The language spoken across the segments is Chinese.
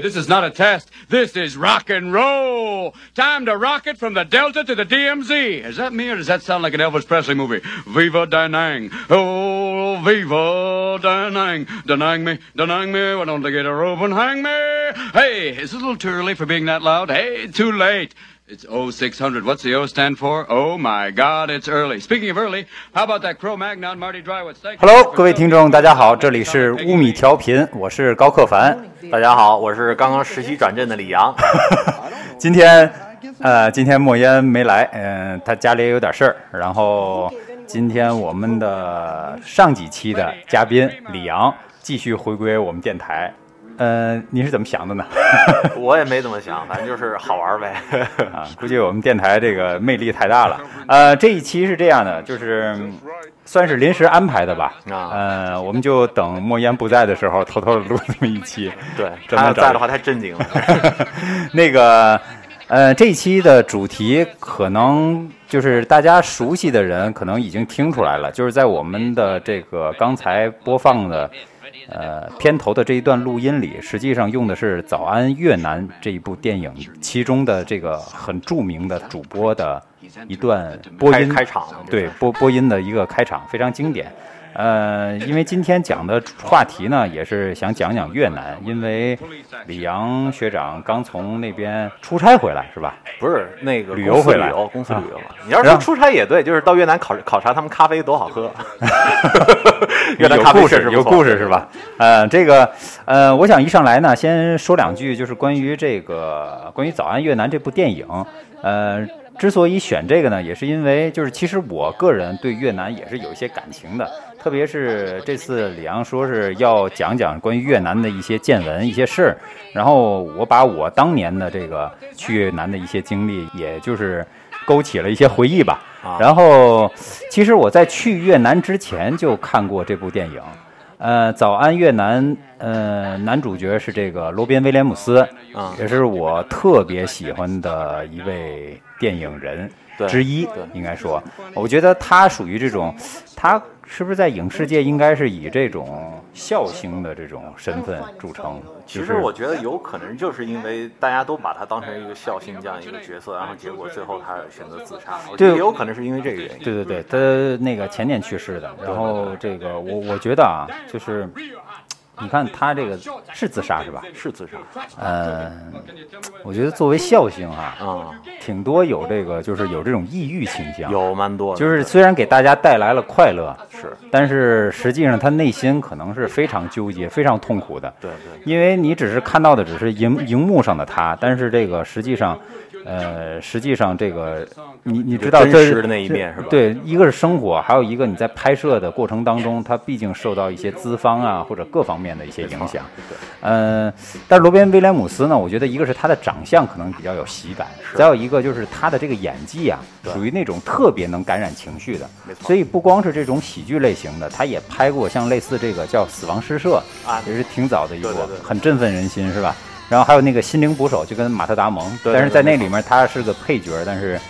This is not a test. This is rock and roll. Time to rock it from the Delta to the DMZ. Is that me or does that sound like an Elvis Presley movie? Viva Danang. Oh, Viva Danang. Danang me, Danang me. Why don't they get a rope and hang me? Hey, is it a little too early for being that loud? Hey, too late. It's 0600. What's the O stand for? Oh my God, it's early. Speaking of early, how about that Cro Magnon Marty Drywood? Hello，各位听众，大家好，这里是乌米调频，我是高克凡。大家好，我是刚刚实习转正的李阳。今天，呃，今天莫言没来，嗯、他家里也有点事儿。然后今天我们的上几期的嘉宾李阳继续回归我们电台。呃，你是怎么想的呢？我也没怎么想，反正就是好玩呗。啊，估计我们电台这个魅力太大了。呃，这一期是这样的，就是嗯算是临时安排的吧。啊呃，我们就等莫言不在的时候，偷偷的录这么一期。对，他要在的话太震惊了。那个，呃，这一期的主题可能就是大家熟悉的人可能已经听出来了，就是在我们的这个刚才播放的。呃，片头的这一段录音里，实际上用的是《早安越南》这一部电影其中的这个很著名的主播的一段播音开开场对播播音的一个开场，非常经典。呃，因为今天讲的话题呢，也是想讲讲越南，因为李阳学长刚从那边出差回来，是吧？不是那个旅游回来公司旅游，公司啊旅游嘛。你要是出差也对，就是到越南考考察他们咖啡多好喝。越南有咖啡有故事是吧？呃，这个呃，我想一上来呢，先说两句，就是关于这个关于《早安越南》这部电影。呃，之所以选这个呢，也是因为就是其实我个人对越南也是有一些感情的，特别是这次李阳说是要讲讲关于越南的一些见闻、一些事儿，然后我把我当年的这个去越南的一些经历，也就是勾起了一些回忆吧。啊然后，其实我在去越南之前就看过这部电影，呃，《早安越南》，呃，男主角是这个罗宾威廉姆斯，啊也是我特别喜欢的一位电影人对之一，应该说，我觉得他属于这种，他是不是在影视界应该是以这种笑星的这种身份著称？其实我觉得有可能就是因为大家都把他当成一个孝心这样一个角色，然后结果最后他选择自杀。我觉对得也有可能是因为这个原因。对对对，他那个前年去世的。然后这个我我觉得啊，就是你看他这个是自杀是吧？是自杀嗯，我觉得作为孝星啊，啊，挺多有这个就是有这种抑郁倾向，有蛮多，就是虽然给大家带来了快乐，是但是实际上他内心可能是非常纠结、非常痛苦的。对对因为你只是看到的只是荧荧幕上的他，但是这个实际上，呃，实际上这个你你知道真实的那一面是吧对，一个是生活，还有一个你在拍摄的过程当中，他毕竟受到一些资方啊或者各方面的一些影响。嗯，但是罗宾威廉姆斯呢，我觉得一个是他的长相可能比较有喜感，再有一个就是他的这个演技啊，属于那种特别能感染情绪的。所以不光是这种喜剧类型的，他也拍过像类似这个叫《死亡诗社》啊也是挺早的一部，很振奋人心，是吧？然后还有那个《心灵捕手》，就跟马特·达蒙，对对但是在那里面他是个配角，但是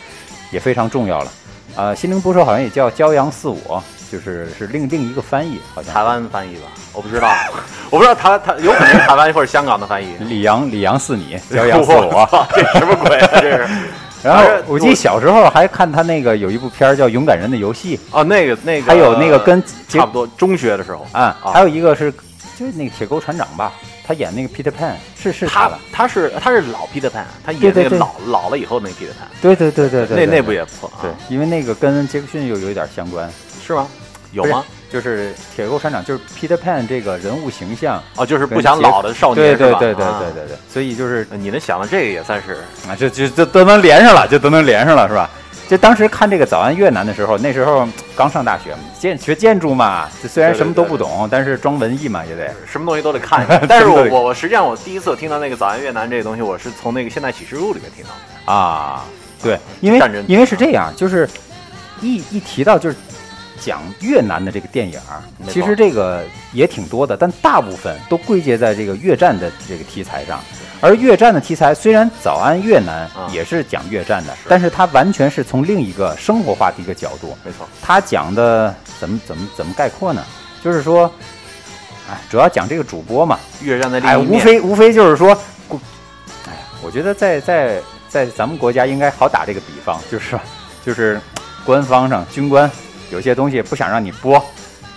也非常重要了。呃，《心灵捕手》好像也叫《骄阳似我》，就是是另另一个翻译，好像台湾翻译吧，我不知道，我不知道台台有可能是台湾或者香港的翻译。李阳李阳似你，骄阳似我。这什么鬼啊？这是。然后我记得小时候还看他那个有一部片儿叫《勇敢人的游戏哦，那个那个，还有那个跟差不多中学的时候》啊，还有一个是就是那个铁钩船长吧，他演那个 Peter Pan，是是他吧？他是他是老 Peter Pan，他对对对演那个老老了以后那个 Peter Pan，对对对对对，那那部也不错啊。对，因为那个跟杰克逊又有一点相关，是吗？有吗？？就是铁钩船长，就是 Peter Pan 这个人物形象，哦，就是不想老的少年？对对对啊对对对，所以就是呃你能想到这个也算是啊，就就就都能连上了，就都能连上了，是吧？就当时看这个《早安越南》的时候，那时候刚上大学嘛，建学建筑嘛，就虽然什么都对不懂，但是装文艺嘛也得。什么东西都得看。但是我我我实际上我第一次听到那个《早安越南》这个东西，我是从那个《现代启示录》里面听到的。啊，对，因为因为是这样，就是一一提到就是讲越南的这个电影儿，其实这个也挺多的，但大部分都归结在这个越战的这个题材上。而越战的题材虽然《早安越南啊》也是讲越战的，但是它完全是从另一个生活化的一个角度。没错，他讲的怎么怎么怎么概括呢？就是说，哎，主要讲这个主播嘛，越战的哎，无另一面。非无非就是说，哎我觉得在在在咱们国家应该好打这个比方，就是就是官方上军官有些东西不想让你播，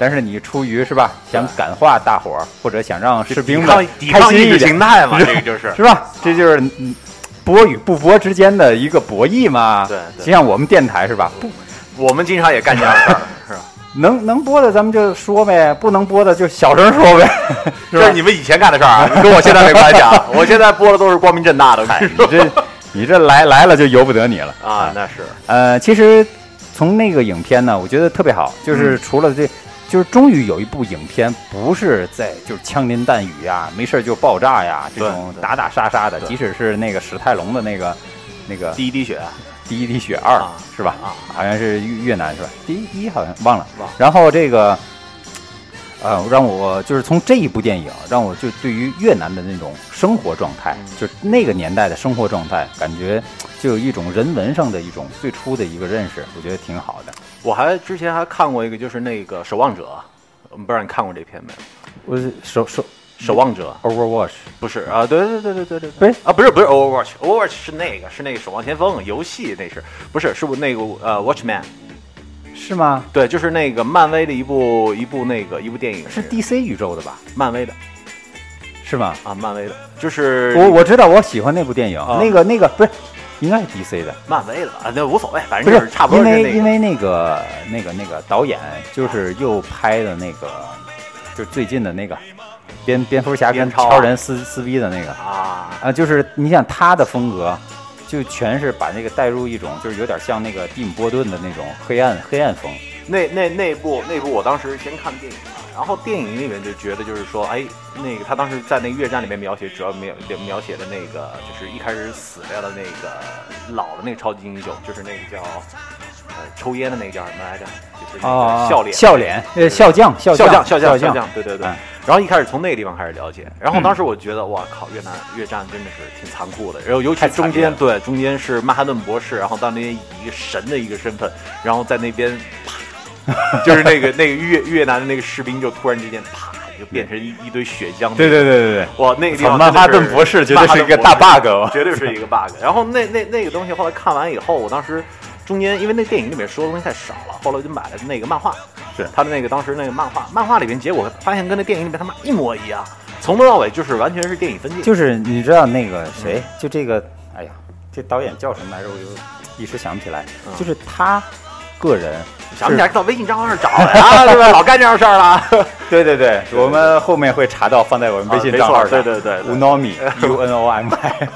但是你出于是吧，想感化大伙儿，或者想让士兵们开心一点形态嘛，这个就是是吧？这就是嗯播与不播之间的一个博弈嘛。对对就像我们电台是吧？不我们经常也干这样的事儿，是吧？能能播的咱们就说呗，不能播的就小声说呗，这是？你们以前干的事儿啊，跟我现在没关系啊。我现在播的都是光明正大的，我跟你说你这你这来来了就由不得你了啊，那是呃，其实从那个影片呢，我觉得特别好，就是除了这，就是终于有一部影片不是在就是枪林弹雨呀，没事儿就爆炸呀，这种打打杀杀的，即使是那个史泰龙的那个那个第一滴血第一滴血二、啊是吧？啊，好像是越越南是吧？第一第一好像忘了。忘然后这个，呃，让我就是从这一部电影，让我就对于越南的那种生活状态，嗯就那个年代的生活状态，感觉就有一种人文上的一种最初的一个认识，我觉得挺好的。我还之前还看过一个，就是那个《守望者》，我不知道你看过这片没有？我守守《守望者》Overwatch 不是啊？对对对对对对，不是啊，不是不是 Overwatch，Overwatch 是那个是那个《守望先锋》游戏，那是不是是不那个呃 Watchman？是吗？对，就是那个漫威的一部一部那个一部电影，是 DC 宇宙的吧？漫威的是吗？啊，漫威的，就是我我知道，我喜欢那部电影，啊那个那个不是，应该是 DC 的。漫威的吧啊，那无所谓，反正就是差不多因是那个为因为那个那个那个导演就是又拍的那个，就最近的那个蝙蝙蝠侠跟超人撕撕逼的那个啊，啊，就是你想他的风格，就全是把那个带入一种就是有点像那个蒂姆波顿的那种黑暗黑暗风。那那那部那部我当时先看电影嘛，然后电影里面就觉得就是说，哎，那个他当时在那个越战里面描写，主要描描写的那个就是一开始死掉的那个老的那个超级英雄，就是那个叫呃抽烟的那个叫什么来着？就是那啊，个笑脸笑脸，呃，笑将，笑将笑将笑，将，对对对嗯。然后一开始从那个地方开始了解，然后当时我觉得，哇靠，越南越战真的是挺残酷的。然后尤其中间对中间是曼哈顿博士，然后到那边以一个神的一个身份，然后在那边啪，就是那个那个越越南的那个士兵就突然之间啪就变成一 一堆血浆。对对对对对。哇，那个地方曼哈顿博士绝对 是一个大 bug 绝对是一个 bug。然后那那那个东西后来看完以后，我当时中间因为那电影里面说的东西太少了，后来我就买了那个漫画，是他的那个当时那个漫画，漫画里面结果发现跟那电影里面他妈一模一样，从头到尾就是完全是电影分镜。就是你知道那个谁，就这个，哎呀，这导演叫什么来着？我就一时想不起来。嗯就是他个人想不起来到微信账号上找的呀，对吧？老干这样事儿了。对对对，我们后面会查到，放在我们微信账号上。对对对对 u n o m i U N O M I。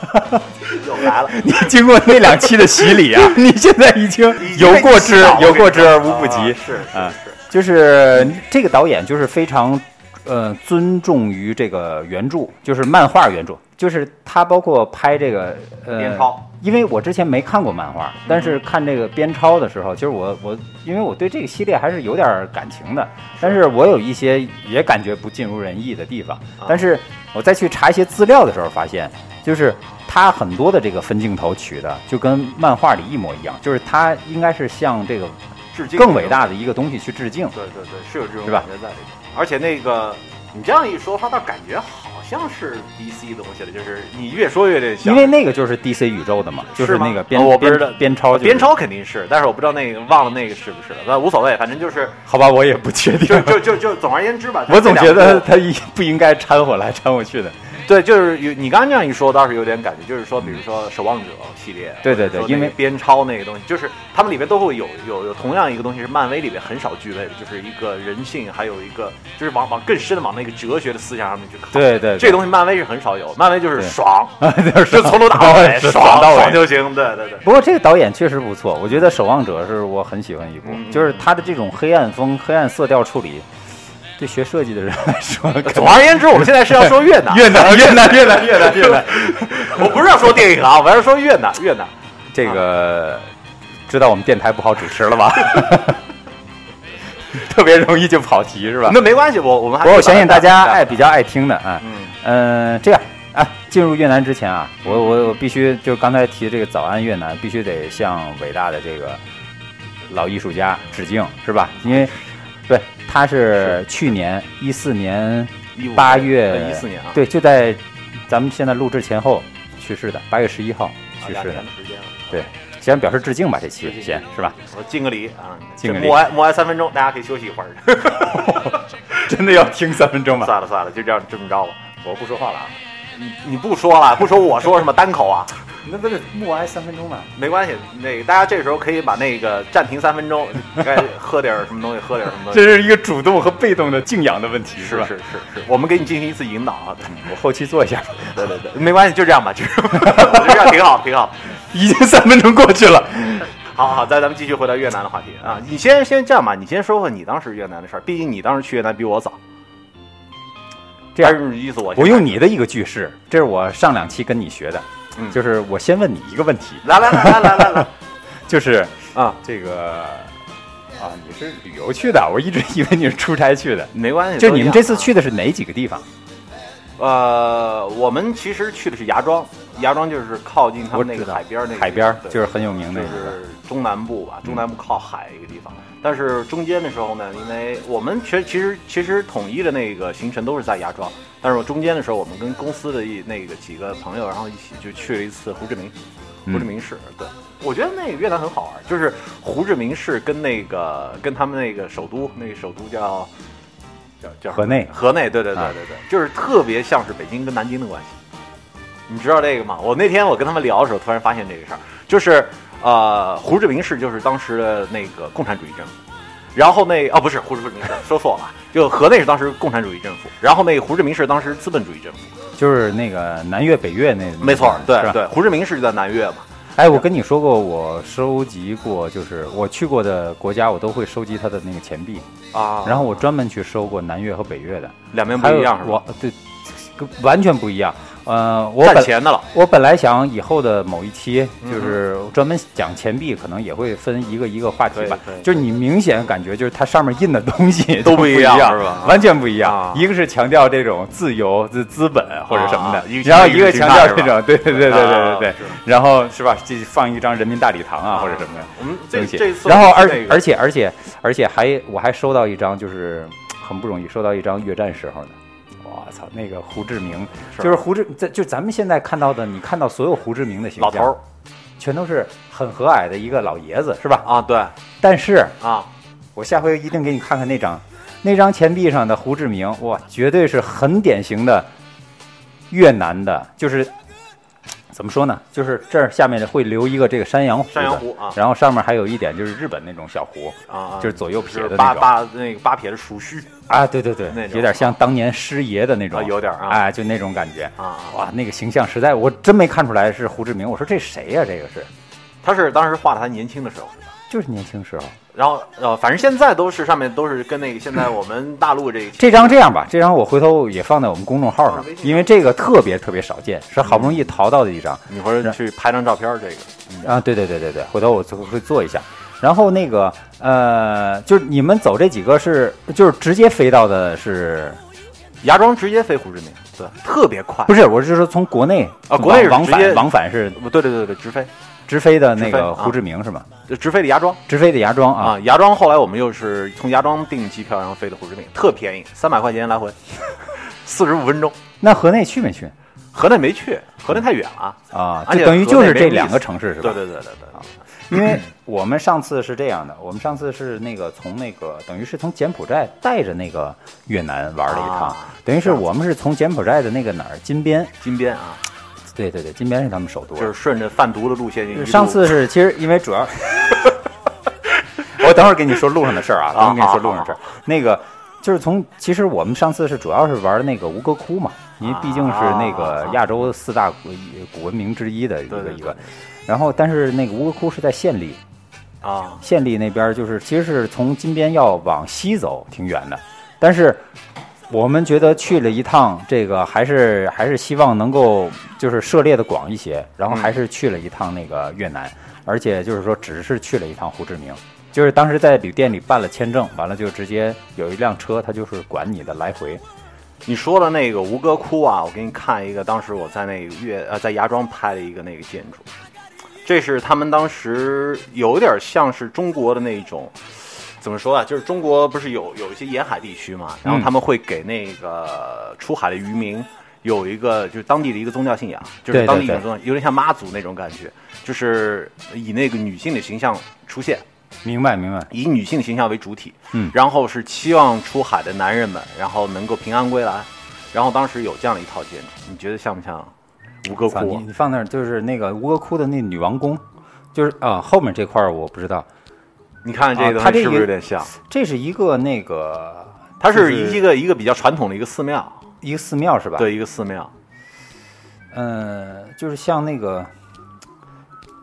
又来了，你经过那两期的洗礼啊，你现在已经有过之有过之而无不及。啊是是啊是，就是这个导演就是非常呃尊重于这个原著，就是漫画原著，就是他包括拍这个呃编抄。因为我之前没看过漫画，但是看这个编抄的时候，其实我我因为我对这个系列还是有点感情的，但是我有一些也感觉不尽如人意的地方。但是我再去查一些资料的时候，发现就是他很多的这个分镜头取的就跟漫画里一模一样，就是他应该是向这个致敬更伟大的一个东西去致敬。对对对，是有这种感觉在里面。而且那个你这样一说，他倒感觉好像是 DC 东西了，就是你越说越得像。因为那个就是 DC 宇宙的嘛，就是那个编、哦我不知道编编抄、就是，编抄肯定是，但是我不知道那个忘了那个是不是了，那无所谓，反正就是好吧，我也不确定就。就就就总而言之吧，我总觉得他一不应该掺和来掺和去的。对，就是有你刚刚这样一说，倒是有点感觉，就是说，比如说《守望者》系列，对对对因为编抄那个东西，就是他们里面都会有有有同样一个东西是漫威里面很少具备的，就是一个人性，还有一个就是往往更深的往那个哲学的思想上面去靠。对对对这东西漫威是很少有，漫威就是爽，就是从头打到尾，爽到尾爽就行。对对对。不过这个导演确实不错，我觉得《守望者》是我很喜欢一部，就是他的这种黑暗风、黑暗色调处理，对学设计的人来说，总而言之，我们现在是要说 越南，越南、越南、越南、越南、越南，我不是要说电影啊，我要说越南，越南。这个知道我们电台不好主持了吧？特别容易就跑题是吧？那没关系，我我们还我相信大家爱爱比较爱听的啊。嗯嗯，这样啊，进入越南之前啊，我我我必须就刚才提的这个早安越南，必须得向伟大的这个老艺术家致敬，是吧？因为对他是去年一四年15八月一四年啊，对，就在咱们现在录制前后去世的，八月十一号去世的。对，先表示致敬吧，这期先是吧？我敬个礼啊，敬个礼默哀默哀三分钟，大家可以休息一会儿。真的要听三分钟吗？算了算了，就这样这么着吧。我不说话了啊。你你不说了，不说我说什么单口啊？那不是默哀三分钟吗？没关系，那个大家这时候可以把那个暂停三分钟，该喝点什么东西，喝点什么东西。这是一个主动和被动的敬仰的问题，是吧？是是是是，我们给你进行一次引导啊。我后期做一下，对对对，没关系，就这样吧，就这样挺好，挺好。已经三分钟过去了。好好，再咱们继续回到越南的话题啊。你先先这样吧，你先说说你当时越南的事儿，毕竟你当时去越南比我早。这样还是意思我我用你的一个句式，这是我上两期跟你学的，嗯就是我先问你一个问题，来来来来来来来就是啊，这个啊，你是旅游去的，我一直以为你是出差去的。没关系。就你们这次去的是哪几个地方？呃，我们其实去的是芽庄，芽庄就是靠近他们那个海边儿那个海边儿就是很有名的就。是中南部吧，中南部靠海一个地方。但是中间的时候呢，因为我们其实其实其实统一的那个行程都是在芽庄，但是我中间的时候，我们跟公司的一那个几个朋友，然后一起就去了一次胡志明，嗯胡志明市。对，我觉得那个越南很好玩，就是胡志明市跟那个跟他们那个首都，那个首都叫叫叫河内河内，对对对啊对对，就是特别像是北京跟南京的关系。你知道这个吗？我那天我跟他们聊的时候，突然发现这个事儿，就是呃，胡志明市就是当时的那个共产主义政府，然后那哦不是胡志明市，说错了啊，就河内是当时共产主义政府，然后那个胡志明市当时资本主义政府，就是那个南越北越那，没错，对对，胡志明市就在南越嘛，哎，我跟你说过，我收集过，就是我去过的国家，我都会收集它的那个钱币，啊，然后我专门去收过南越和北越的，两边不一样是吧？我对，跟完全不一样。呃，我本钱的了，我本来想以后的某一期嗯就是专门讲钱币，可能也会分一个一个话题吧。就是你明显感觉就是它上面印的东西都不不一样样是吧完全不一样啊。一个是强调这种自由、资资本或者什么的然后一个强调这种，对对对对对对对。然后是吧？这放一张人民大礼堂啊或者什么的。我们这这次然后而那个而且而且而且还我还收到一张，就是很不容易收到一张越战时候的，我操，那个胡志明，是就是胡志，在就咱们现在看到的，你看到所有胡志明的形象，老头儿全都是很和蔼的一个老爷子，是吧？啊，对但是啊，我下回一定给你看看那张，那张钱币上的胡志明，哇，绝对是很典型的越南的，就是怎么说呢？就是这儿下面会留一个这个山羊胡，山羊胡啊。然后上面还有一点就是日本那种小胡啊，就是左右撇就是的那种。八八那个八撇的属须。啊，对对对有点像当年师爷的那种，啊有点啊。哎，就那种感觉。啊，哇，那个形象实在，我真没看出来是胡志明。我说这谁呀、这个是，他是当时画的他年轻的时候，就是年轻时候。然后呃，反正现在都是上面都是跟那个现在我们大陆这个这张这样吧，这张我回头也放在我们公众号上因为这个特别特别少见，是好不容易淘到的一张。你回头去拍张照片，这个啊，对对对对对，回头我做会做一下。然后那个呃，就是你们走这几个是就是直接飞到的是，芽庄直接飞胡志明，对，特别快。不是？我是说从国内啊国内往往返往返是不对对对对，直飞，直飞的那个胡志明是吗？直飞的芽庄直飞的芽庄啊啊，芽庄后来我们又是从芽庄订机票，然后飞的胡志明，特便宜，三百块钱来回，四十五分钟。那河内去没去河内没去，河内太远了。啊？就等于就是这两个城市是吧？对对对对对，因为我们上次是这样的，我们上次是那个从那个等于是从柬埔寨带着那个越南玩了一趟，啊等于是我们是从柬埔寨的那个哪儿金边，金边啊，对对对，金边是他们首都。就是顺着贩毒的路线。一路上次是其实因为主要，我等会儿跟你说路上的事儿啊，等会儿跟你说路上的事儿。那个就是从其实我们上次是主要是玩那个吴哥窟嘛，因为毕竟是那个亚洲四大古古文明之一的一个一个。然后，但是那个吴哥窟是在县里，啊，县里那边就是其实是从金边要往西走，挺远的。但是我们觉得去了一趟，这个还是还是希望能够就是涉猎的广一些，然后还是去了一趟那个越南，而且就是说只是去了一趟胡志明。就是当时在旅店里办了签证，完了就直接有一辆车，他就是管你的来回。你说的那个吴哥窟啊，我给你看一个，当时我在那个粤呃在芽庄拍的一个那个建筑，这是他们当时有点像是中国的那种，怎么说啊？就是中国不是有有一些沿海地区嘛，然后他们会给那个出海的渔民有一个就是当地的一个宗教信仰，就是当地一种宗教，有点像妈祖那种感觉，就是以那个女性的形象出现，明白明白。以女性形象为主体，嗯然后是期望出海的男人们，然后能够平安归来，然后当时有这样的一套建筑，你觉得像不像吴哥窟？你放那儿就是那个吴哥窟的那女王宫，就是啊后面这块儿我不知道，你看这个啊它这东西是不是有点像？这是一个那个它是一个一个比较传统的一个寺庙，一个寺庙是吧？，对，一个寺庙，嗯、就是像那个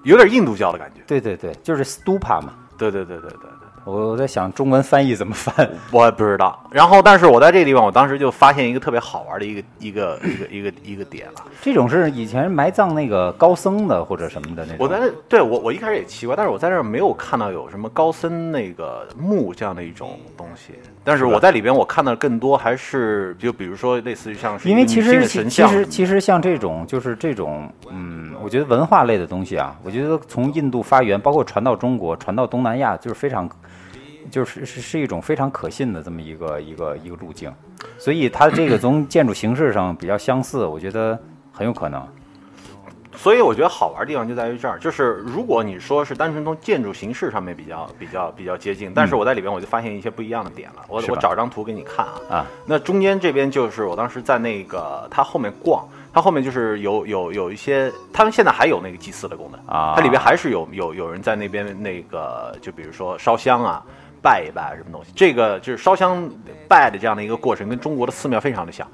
有点印度教的感觉。对对对，就是 stupa 嘛。对对对对对对。我我在想中文翻译怎么翻，我也不知道。然后，但是我在这个地方，我当时就发现一个特别好玩的一个一个一个一个一个点了。这种是以前埋葬那个高僧的或者什么的那种。我在那，对我我一开始也奇怪，但是我在这儿没有看到有什么高僧那个墓这样的一种东西。但是我在里边我看到更多还是就比如说类似于像是因为其实其实其实像这种就是这种嗯，我觉得文化类的东西啊，我觉得从印度发源，包括传到中国、传到东南亚，就是非常就是是是一种非常可信的这么一个一个一个路径，所以它这个从 建筑形式上比较相似，我觉得很有可能。所以我觉得好玩的地方就在于这儿，就是如果你说是单纯从建筑形式上面比较比较比较接近，但是我在里边我就发现一些不一样的点了。我我找张图给你看啊。啊，那中间这边就是我当时在那个它后面逛，它后面就是有有有一些，他们现在还有那个祭祀的功能啊它里边还是有有有人在那边那个，就比如说烧香啊。拜一拜什么东西，这个就是烧香拜的这样的一个过程，跟中国的寺庙非常的像，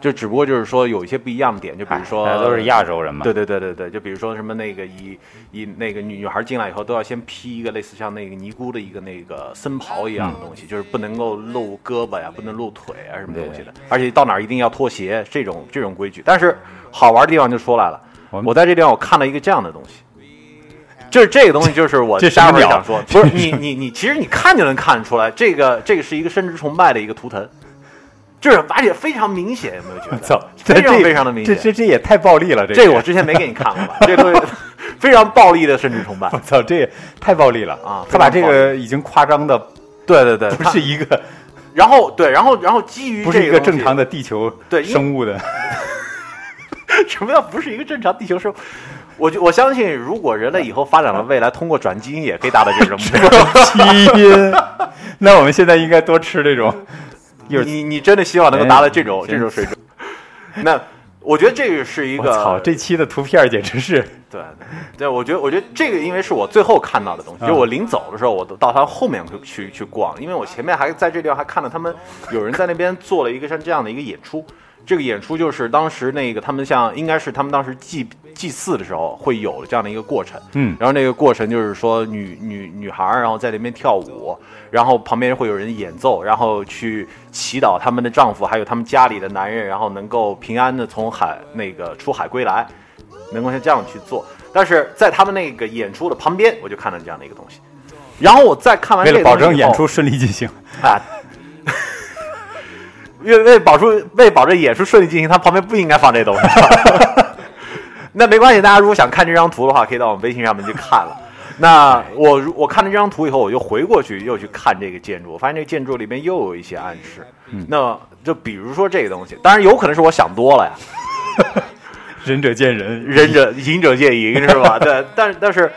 就只不过就是说有一些不一样的点，就比如说都是亚洲人嘛，对对对对对，就比如说什么那个以以那个女女孩进来以后都要先披一个类似像那个尼姑的一个那个僧袍一样的东西，就是不能够露胳膊呀，不能露腿啊什么东西的，而且到哪儿一定要脱鞋这种这种规矩。但是好玩的地方就出来了，我我在这地方我看到一个这样的东西。就是这个东西，就是我 这什么鸟待会儿想说，不是 你你你，其实你看就能看得出来，这个这个是一个生殖崇拜的一个图腾，就是而且非常明显，有没有觉得？操，非常这非常的明显。这这这也太暴力了，这这个我之前没给你看过吧？这东西非常暴力的生殖崇拜我。操，这也太暴力了啊他把这个已经夸张的对对对，不是一个然后对，然后然后基于不是一个正常的，地球对生物的，什么叫不是一个正常地球生物？我就我相信，如果人类以后发展了未来，通过转基因也可以达到这种目标。基因。那我们现在应该多吃这种，你你真的希望能够达到这种哎这种水准？那我觉得这个是一个我操，这期的图片简直是对对对，我觉得我觉得这个因为是我最后看到的东西，嗯就我临走的时候，我都到他后面去去去逛，因为我前面还在这地方还看到他们有人在那边做了一个像这样的一个演出。这个演出就是当时那个他们像应该是他们当时祭祭祀的时候会有这样的一个过程，嗯然后那个过程就是说女女女孩儿然后在那边跳舞，然后旁边会有人演奏，然后去祈祷他们的丈夫还有他们家里的男人，然后能够平安的从海那个出海归来，能够像这样去做。但是在他们那个演出的旁边，我就看到这样的一个东西。然后我再看完为了这个为了，保证演出顺利进行。啊，为为保住为保证演出顺利进行，他旁边不应该放这东西。那没关系，大家如果想看这张图的话，可以到我们微信上面去看了。那我如我看了这张图以后，我就回过去又去看这个建筑，我发现这个建筑里面又有一些暗示。那就比如说这个东西，当然有可能是我想多了呀，仁者见仁，仁者仁者见仁是吧？对，但但是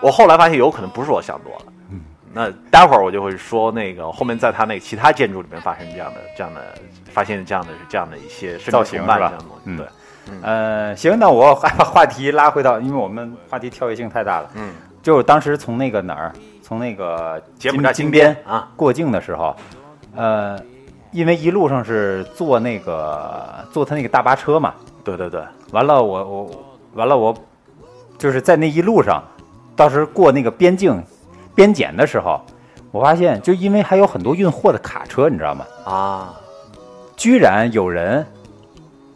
我后来发现有可能不是我想多了。嗯那待会儿我就会说那个后面在他那个其他建筑里面发生这样的这样的发现这样的这样的一些甚造型是吧。嗯对，呃，行，那我还把话题拉回到，因为我们话题跳跃性太大了。嗯，就是当时从那个哪儿，从那个柬埔寨金金边边啊。过境的时候，呃，因为一路上是坐那个坐他那个大巴车嘛，对对对，完了我我完了我就是在那一路上，当时过那个边境边检的时候，我发现就因为还有很多运货的卡车，你知道吗？啊，居然有人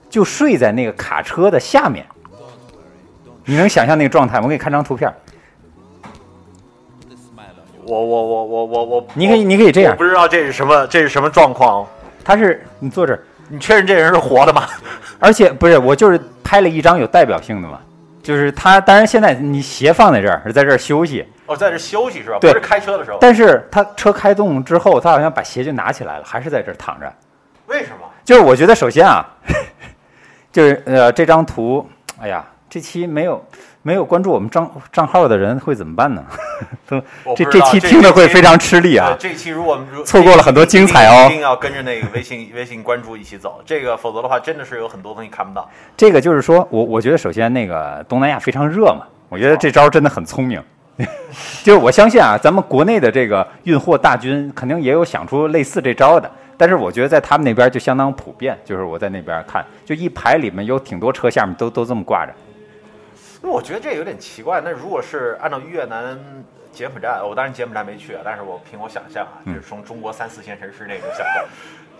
就睡在那个卡车的下面，你能想象那个状态吗？我给你看张图片，我我我我我我，你可以你可以这样我不知道这是什么这是什么状况，他是你坐这儿，你确认这人是活的吗？而且不是我就是拍了一张有代表性的嘛，就是他，当然现在你鞋放在这儿，是在这儿休息，哦，在这休息是吧？对不是开车的时候。但是他车开动之后，他好像把鞋就拿起来了，还是在这儿躺着。为什么？就是我觉得首先啊，就是呃这张图，哎呀，这期没有没有关注我们账账号的人会怎么办呢？这这期听的会非常吃力啊呃。这期如果如错过了很多精彩哦一定要跟着那个微信微信关注一起走，这个否则的话真的是有很多东西看不到。这个就是说我我觉得首先那个东南亚非常热嘛，我觉得这招真的很聪明。就是我相信啊，咱们国内的这个运货大军肯定也有想出类似这招的，但是我觉得在他们那边就相当普遍。就是我在那边看，就一排里面有挺多车，下面都都这么挂着。那我觉得这有点奇怪。那如果是按照越南、柬埔寨，我当然柬埔寨没去啊，但是我凭我想象啊，嗯就是从中国三四线城市那种想象，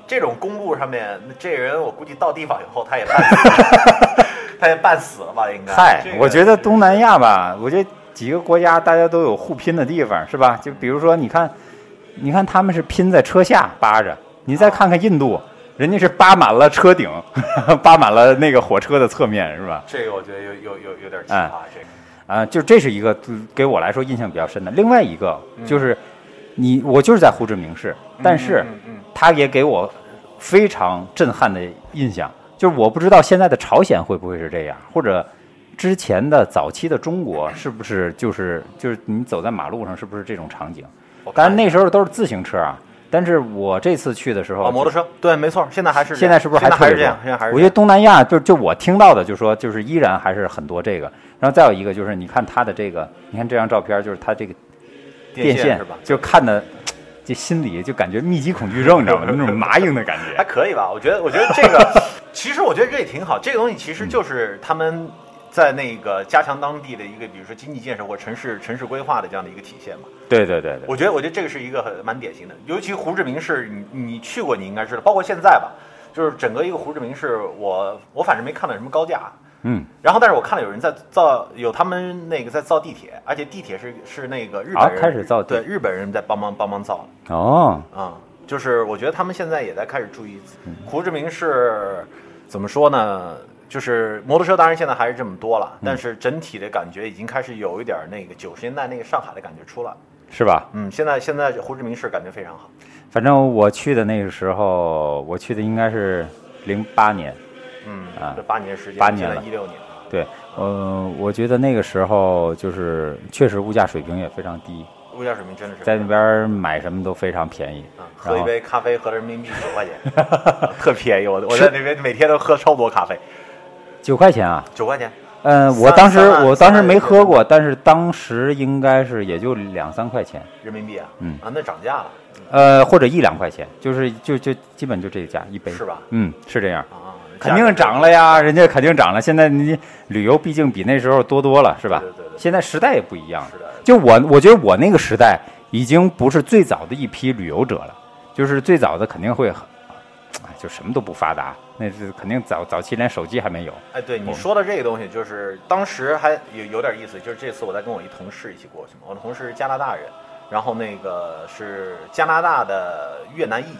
这种公路上面，那这人我估计到地方以后他也半死了，他也半死了吧？应该。嗨这，个我觉得东南亚吧，我觉得几个国家大家都有互拼的地方，是吧？就比如说，你看，你看他们是拼在车下扒着，你再看看印度，人家是扒满了车顶，扒满了那个火车的侧面，是吧？这个我觉得有有有有点奇哎葩，这个。啊、就这是一个嗯给我来说印象比较深的。另外一个嗯就是，你我就是在胡志明市，但是他也给我非常震撼的印象，就是我不知道现在的朝鲜会不会是这样，或者之前的早期的中国是不是就是就是你走在马路上是不是这种场景？我看当然那时候都是自行车啊，但是我这次去的时候，哦，摩托车，对，没错，现在还是现在是不是现在特别还是这样？现在还是我觉得东南亚就就我听到的，就说就是依然还是很多这个。然后再有一个就是，你看他的这个，你看这张照片，就是他这个电线是吧？就看的，这心里就感觉密集恐惧症，你知道吗？那种 麻硬的感觉还。可以吧？我觉得，我觉得这个，其实我觉得这也挺好。这个东西其实就是他们在那个加强当地的一个，比如说经济建设或城市城市规划的这样的一个体现嘛。对对对对，我觉得，我觉得这个是一个很蛮典型的，尤其胡志明市，你你去过，你应该知道，包括现在吧，就是整个一个胡志明市，我我反正没看到什么高架。嗯，然后，但是我看到有人在造，有他们那个在造地铁，而且地铁是是那个日本啊人、开始造地。对日本人在帮忙帮忙造。哦，啊、就是我觉得他们现在也在开始注意。嗯胡志明市怎么说呢？就是摩托车当然现在还是这么多嗯了，但是整体的感觉已经开始有一点那个九十年代那个上海的感觉出来。是吧？嗯，现在现在胡志明市感觉非常好。反正我去的那个时候，我去的应该是零八年。嗯啊这八年时间，八年了一六年。对，呃，我觉得那个时候就是确实物价水平也非常低，物价水平真的是在那边买什么都非常便宜。啊，喝一杯咖啡合人民币九块钱，啊 特便宜。我我在那边每天都喝超多咖啡，九块钱啊，九块钱。嗯，三我当时我当时没喝过，但是当时应该是也就两三块钱，人民币啊，嗯啊，那涨价了呃，或者一两块钱，就是就就基本就这个价一杯，是吧？嗯，是这样，啊，肯定涨了呀，人家肯定涨了。现在你旅游毕竟比那时候多多了，是吧？对对对对现在时代也不一样了。就我我觉得我那个时代已经不是最早的一批旅游者了，就是最早的肯定会很，哎，就什么都不发达，那是肯定早早期连手机还没有。哎，对你说的这个东西，就是当时还有有点意思，就是这次我在跟我一同事一起过去嘛，我的同事是加拿大人，然后那个是加拿大的越南裔，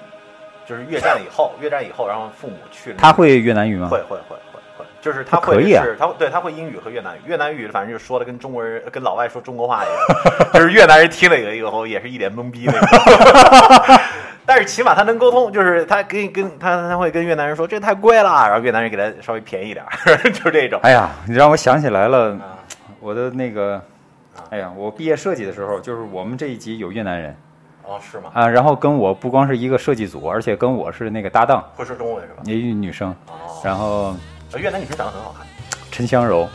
就是越战以后，越战以后，然后父母去他会越南语吗？会会会会会，就是他会可以啊是他对他会英语和越南语，越南语反正就说的跟中国人跟老外说中国话一样，就是越南人听了以后也是一脸懵逼那种。但是起码他能沟通，就是他跟跟他他会跟越南人说这太贵了，然后越南人给他稍微便宜点儿，就这种。哎呀，你让我想起来了，啊我的那个，哎呀，我毕业设计的时候，就是我们这一级有越南人哦，是吗？啊，然后跟我不光是一个设计组，而且跟我是那个搭档，会说中文是吧？也有女生，哦，然后越南女生长得很好看。陈香柔，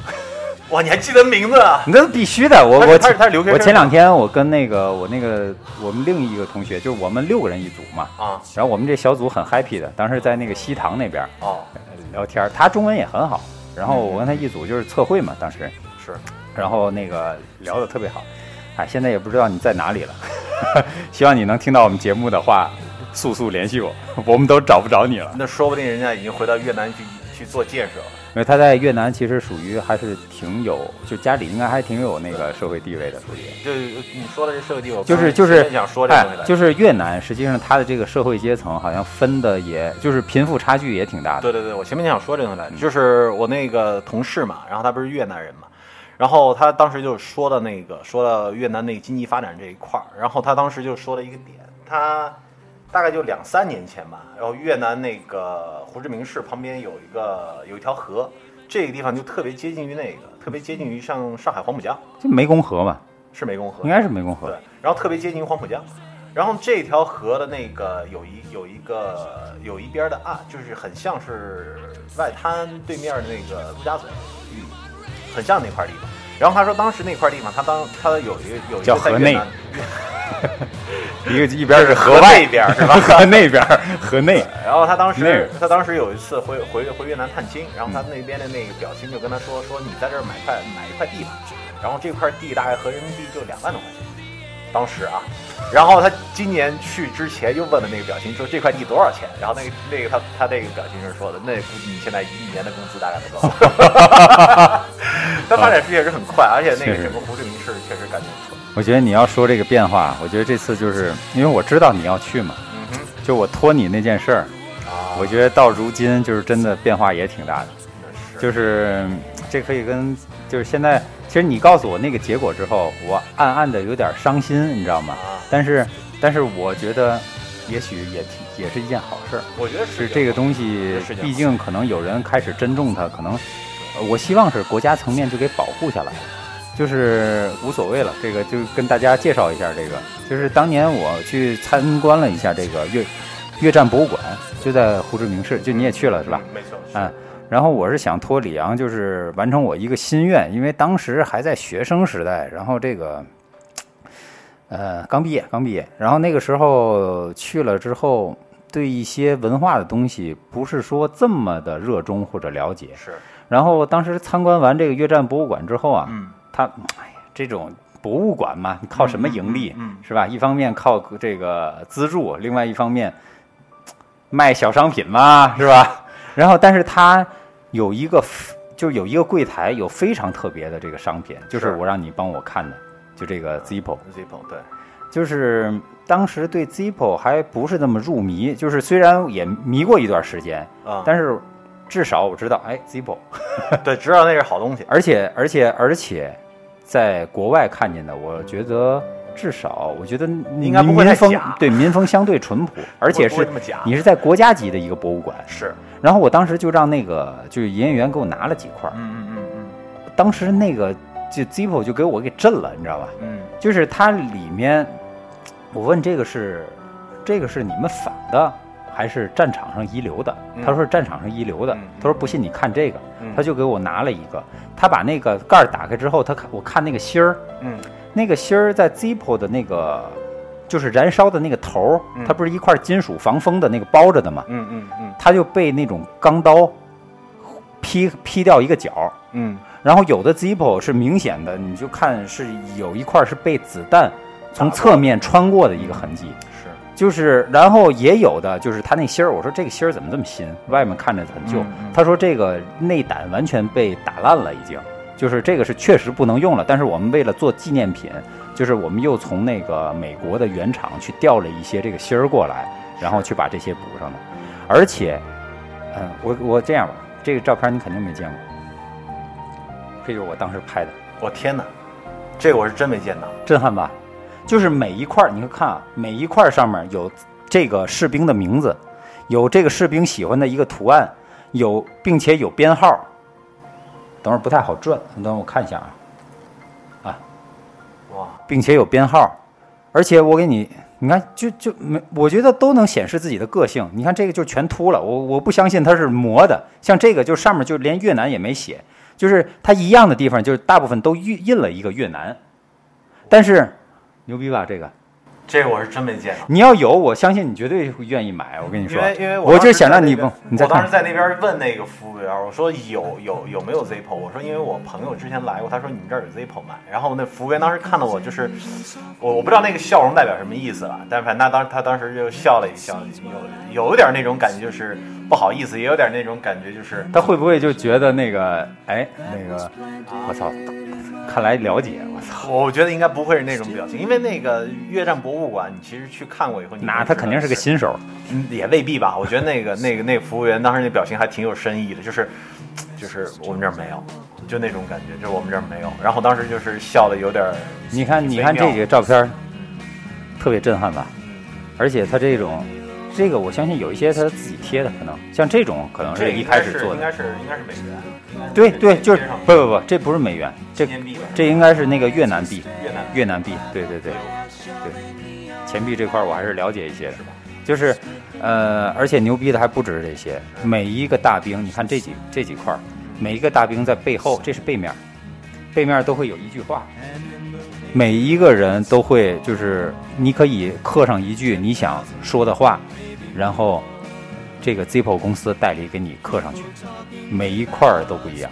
哇，你还记得名字啊？那必须的，我我我前两天我跟那个我那个我们另一个同学，就是我们六个人一组嘛，啊，然后我们这小组很 happy 的，当时在那个西塘那边哦，呃聊天，他中文也很好，然后我跟他一组就是测绘嘛，当时，是。然后那个聊的特别好，哎，现在也不知道你在哪里了，希望你能听到我们节目的话，速速联系我，我们都找不着你了，那说不定人家已经回到越南去去做建设了。因为他在越南其实属于还是挺有，就家里应该还挺有那个社会地位的，属于。就你说的这社会地位，就是就是想说这东西来着，就是越南，实际上它的这个社会阶层好像分的也，就是贫富差距也挺大的。对对对，我前面想说这个东西来就是我那个同事嘛，然后他不是越南人嘛，然后他当时就说的那个说到越南那个经济发展这一块儿，然后他当时就说了一个点，他大概就两三年前吧。然后越南那个胡志明市旁边有一个有一条河，这个地方就特别接近于那个，特别接近于像上海黄浦江，就湄公河嘛，是湄公河应，该是湄公河对。，然后特别接近于黄浦江。然后这条河的那个有一有一个有一边的岸，就是很像是外滩对面的那个陆家嘴，嗯，很像那块地方。然后他说，当时那块地方，他当他有一个有一个叫河内在越南一个一边是河河外 那边是吧 河那边河内。然后他当时他当时有一次回回回越南探亲，然后他那边的那个表亲就跟他说说你在这儿买块买一块地吧，然后这块地大概合人民币就两万多块钱，当时啊，然后他今年去之前又问了那个表情说这块地多少钱，然后那个那个他他那个表情是说的，那估计你现在一年的工资大概得多少？他发展确实很快，而且那个整个胡志明市确实感觉不错。我觉得你要说这个变化，我觉得这次就是因为我知道你要去嘛，嗯，就我托你那件事儿，啊我觉得到如今就是真的变化也挺大的。得就是嗯这可以跟就是现在，其实你告诉我那个结果之后，我暗暗的有点伤心，你知道吗？啊，但是但是我觉得也许也挺也是一件好事儿，我觉得是这个东西毕竟可能有人开始珍重它，可能呃我希望是国家层面就给保护下来。就是无所谓了，这个就跟大家介绍一下这个，就是当年我去参观了一下这个越越战博物馆，就在胡志明市，就你也去了是吧？嗯没错，嗯，然后我是想托李阳，就是完成我一个心愿，因为当时还在学生时代，然后这个，呃，刚毕业，刚毕业，然后那个时候去了之后，对一些文化的东西不是说这么的热衷或者了解。是，然后当时参观完这个越战博物馆之后啊，嗯他，哎呀，这种博物馆嘛，你靠什么盈利？嗯嗯嗯是吧？一方面靠这个资助，另外一方面卖小商品嘛，是吧？然后，但是它有一个，就是有一个柜台有非常特别的这个商品，就是是我让你帮我看的，就这个 Zippo。Zippo 对，就是当时对 Zippo 还不是那么入迷，就是虽然也迷过一段时间，啊，但是至少我知道，哎，Zippo，对，知道那是好东西，而且而且而且，在国外看见的，我觉得至少我觉得应该不会太民风假对民风相对淳朴，而且是你是在国家级的一个博物馆。是，然后我当时就让那个就是营业员给我拿了几块嗯，嗯嗯嗯当时那个就 Zippo 就给我给震了，你知道吧？嗯就是它里面，我问这个是这个是你们仿的还是战场上遗留的？嗯他说是战场上遗留的嗯。他说不信你看这个，嗯他就给我拿了一个。他把那个盖儿打开之后，他看我看那个芯儿，嗯那个芯儿在 Zippo 的那个就是燃烧的那个头儿，嗯。它不是一块金属防风的那个包着的嘛？嗯嗯嗯。它就被那种钢刀劈劈掉一个角儿。嗯。然后有的 Zippo 是明显的，你就看是有一块是被子弹从侧面穿过的一个痕迹，是，就是然后也有的就是它那芯儿，我说这个芯儿怎么这么新，外面看着很旧？他说这个内胆完全被打烂了已经，就是这个是确实不能用了，但是我们为了做纪念品，就是我们又从那个美国的原厂去调了一些这个芯儿过来，然后去把这些补上的，而且，嗯，我我这样吧，这个照片你肯定没见过。这就是我当时拍的，我天哪，这个我是真没见到，震撼吧？就是每一块，你会看啊，每一块上面有这个士兵的名字，有这个士兵喜欢的一个图案，有并且有编号。等会儿不太好转，等会儿我看一下啊，哇，并且有编号，而且我给你，你看就就没，我觉得都能显示自己的个性。你看这个就全秃了，我我不相信它是磨的，像这个就上面就连越南也没写，就是它一样的地方，就是大部分都印印了一个越南，但是牛逼吧这个。这个我是真没见到。你要有，我相信你绝对会愿意买。我跟你说，因为因为我就想让你我当时在那边问那个服务员，我说有有有没有 Zippo？我说因为我朋友之前来过，他说你们这儿有 Zippo 卖。然后那服务员当时看到我就是，我我不知道那个笑容代表什么意思了，但是反正他当他当时就笑了一笑，有有一点那种感觉就是不好意思，也有点那种感觉就是他会不会就觉得那个，哎，那个，我操，看来了解，我操，我觉得应该不会是那种表情，因为那个越战博物馆，你其实去看过以后，那他肯定是个新手。嗯，也未必吧。我觉得那个那个那个服务员当时那表情还挺有深意的，就是就是我们这儿没有，就那种感觉，就是我们这儿没有。然后当时就是笑的有点，你看，你看这个照片，特别震撼吧？而且他这种这个我相信有一些他自己贴的，可能像这种可能是一开始做的。应该是应该是美元。对对，就是不不不，这不是美元，这这应该是那个越南币，越南越南币。对对对对，钱币这块儿我还是了解一些的，就是呃，而且牛逼的还不止这些，每一个大兵，你看这几这几块儿，每一个大兵在背后，这是背面，背面都会有一句话。每一个人都会，就是你可以刻上一句你想说的话，然后这个 Zippo 公司代理给你刻上去，每一块儿都不一样。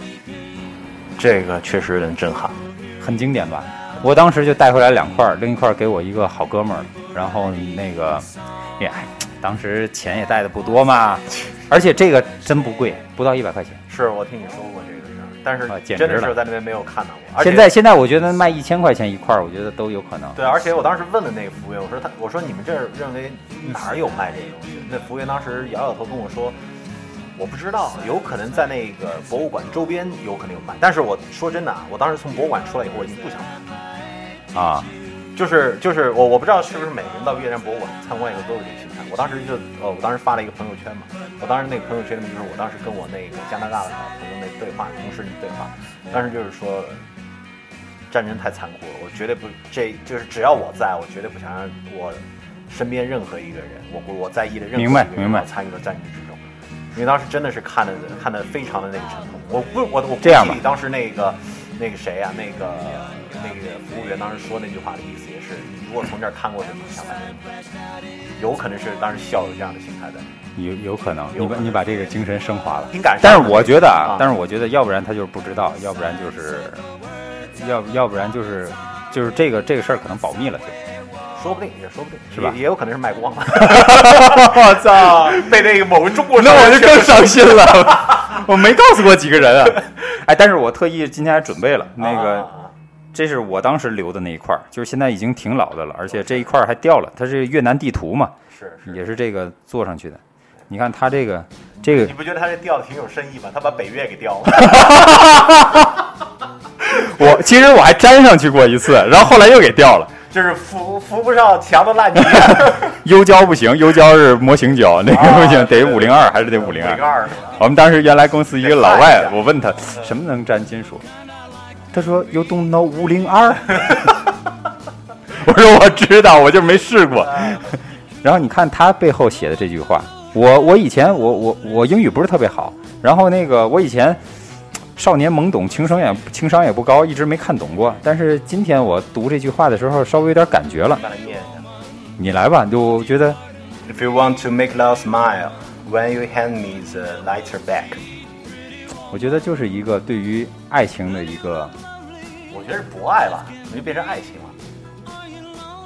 这个确实有点震撼。很经典吧？我当时就带回来两块儿，另一块儿给我一个好哥们儿，然后那个，呀，当时钱也带的不多嘛，而且这个真不贵，不到一百块钱。是我听你说过这个事儿，但啊是真的简直了是在那边没有看到过。现在现在我觉得卖一千块钱一块儿，我觉得都有可能。对，而且我当时问了那个服务员，我说他，我说你们这儿认为哪儿有卖这个东西？那服务员当时摇摇头跟我说，我不知道，有可能在那个博物馆周边有可能有卖。但是我说真的啊，我当时从博物馆出来以后，我已经不想买了。啊，就是就是我我不知道是不是每个人到越南博物馆参观以后都有这个心态。我当时就呃，我当时发了一个朋友圈嘛，我当时那个朋友圈里面就是我当时跟我那个加拿大的朋友那对话，同事那对话，当时就是说。战争太残酷了，我绝对不，这就是只要我在，我绝对不想让我身边任何一个人，我我在意的任何一明白个人明白要参与到战争之中。因为当时真的是看的看的非常的那个沉痛，我不我我这样吧估计当时那个那个谁呀、那个那个服务员当时说那句话的意思也是，你如果从这儿看过去，你想买这个，有可能是当时笑有这样的心态的。有有可能，你把你把这个精神升华了。挺感但是我觉得啊，啊但是我觉得，要不然他就是不知道，要不然就是，要要不然就是就是这个这个事儿可能保密了就。说不定也说不定，是吧也也有可能是卖光了。我操，被那个某个中国那我就更伤心了，我没告诉过几个人啊。哎，但是我特意今天还准备了那个，这是我当时留的那一块儿，就是现在已经挺老的了，而且这一块儿还掉了，它是越南地图嘛，是是。也是这个做上去的。你看它这个这个你不觉得它这掉的挺有深意吗？它把北越给掉了，我其实我还粘上去过一次，然后后来又给掉了。就是扶扶不上墙的烂泥。优胶不行，优胶是模型胶，那个不行，得五零二还是得五零二。我们当时原来公司一个老外，我问他什么能粘金属，他说 You don't know 五零二。我说我知道，我就没试过。然后你看他背后写的这句话，我我以前我我我英语不是特别好，然后那个我以前少年懵懂，情商也情商也不高，一直没看懂过。但是今天我读这句话的时候，稍微有点感觉了。你来吧，就觉得 If you want to make love smile, when you hand me the lighter back，我觉得就是一个对于爱情的一个，我觉得是博爱吧，就变成爱情了。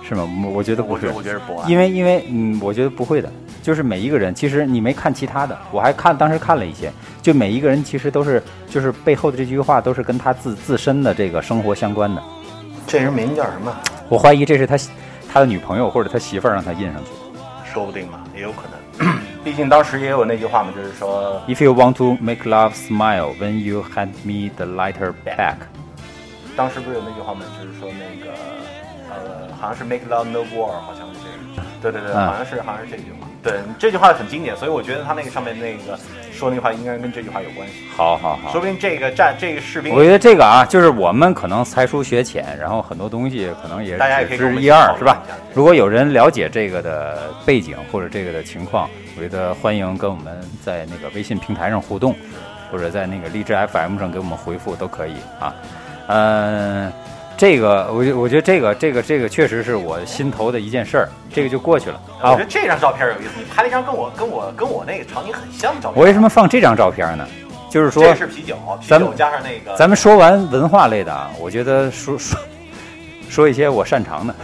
是吗？我我觉得不是我觉得，我觉得是博爱。因为因为嗯，我觉得不会的。就是每一个人，其实你没看其他的，我还看当时看了一些，就每一个人其实都是，就是背后的这句话都是跟他自自身的这个生活相关的。这人名叫什么？我怀疑这是他他的女朋友或者他媳妇儿让他印上去的。说不定吧，也有可能。毕竟当时也有那句话嘛，就是说 If you want to make love smile when you hand me the lighter back，当时不是有那句话吗？就是说那个呃，好像是 make love no war，好像是这个。对对对，嗯好像是好像是这句话。对，这句话很经典，所以我觉得他那个上面那个说那句话应该跟这句话有关系。好好好说。不定这个战这个士兵我觉得这个啊，就是我们可能才疏学浅，然后很多东西可能也大家也可以跟我只知一二是吧？如果有人了解这个的背景或者这个的情况，我觉得欢迎跟我们在那个微信平台上互动，或者在那个荔枝 FM 上给我们回复都可以啊。嗯，这个我觉我觉得这个这个这个确实是我心头的一件事儿，这个就过去了啊我觉。得这张照片有意思，你拍了一张跟我跟我跟我那个场景很像的照片。我为什么放这张照片呢？就是说这是啤酒，啤酒加上那个，咱们说完文化类的啊，我觉得说说说一些我擅长的，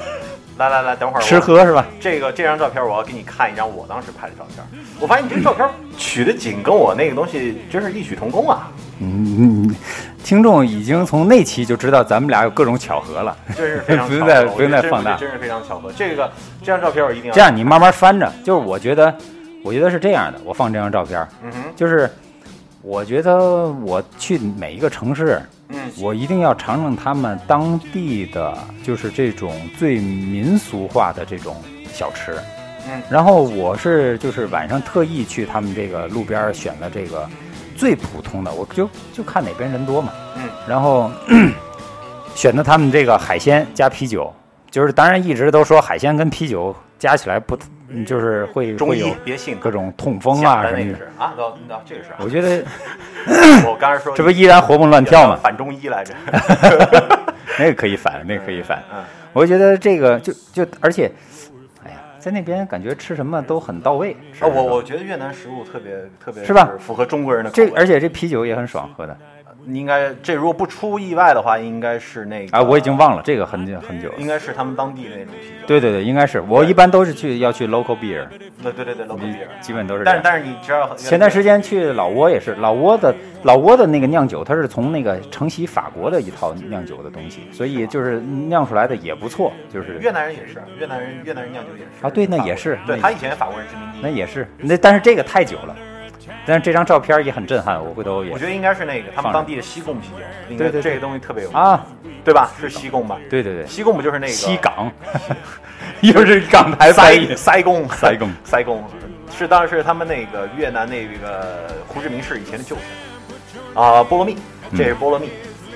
来来来，等会儿吃喝是吧？这个这张照片，我要给你看一张我当时拍的照片。我发现你这个照片取的景跟我那个东西真是异曲同工啊，嗯，嗯听众已经从那期就知道咱们俩有各种巧合了。真是非常。不用再不用再放大真是非常巧合。这个这张照片我一定要这样你慢慢翻着，就是我觉得，我觉得是这样的。我放这张照片，嗯哼，就是我觉得我去每一个城市，嗯我一定要尝尝他们当地的就是这种最民俗化的这种小吃。嗯然后我是就是晚上特意去他们这个路边选了这个最普通的，我就就看哪边人多嘛。嗯。然后 选的他们这个海鲜加啤酒，就是当然一直都说海鲜跟啤酒加起来不，嗯就是会中医会有别信各种痛风啊什么的。啊，那那这个是啊，我觉得 我刚才说这不依然活蹦乱跳吗？反中医来着。那个可以反，那个可以反。嗯，我觉得这个就就而且，哎呀，在那边感觉吃什么都很到位。啊，我我觉得越南食物特别特别是吧符合中国人的口味。这而且这啤酒也很爽喝的应该这如果不出意外的话，应该是那个啊！我已经忘了这个很久很久了。应该是他们当地的那种啤酒。对对对，应该是我一般都是去要去 local beer，对对对对，local beer，基本都是。但是但是你知道，前段时间去老挝也是，老挝的老挝的那个酿酒，它是从那个承袭法国的一套酿酒的东西，所以就是酿出来的也不错，就是越南人也是，越南人越南人酿酒也是啊对那也是对他以前法国人殖民地，那也是那但是这个太久了，但是这张照片也很震撼，我回头也我觉得应该是那个他们当地的西贡啤酒，应该对对对这个东西特别有名，啊，对吧？是西贡吧？对对对，西贡不就是那个西港，又是港台翻译塞塞贡塞贡 塞贡是当时他们那个越南那个胡志明市以前的旧城啊，菠萝蜜，这是菠萝蜜。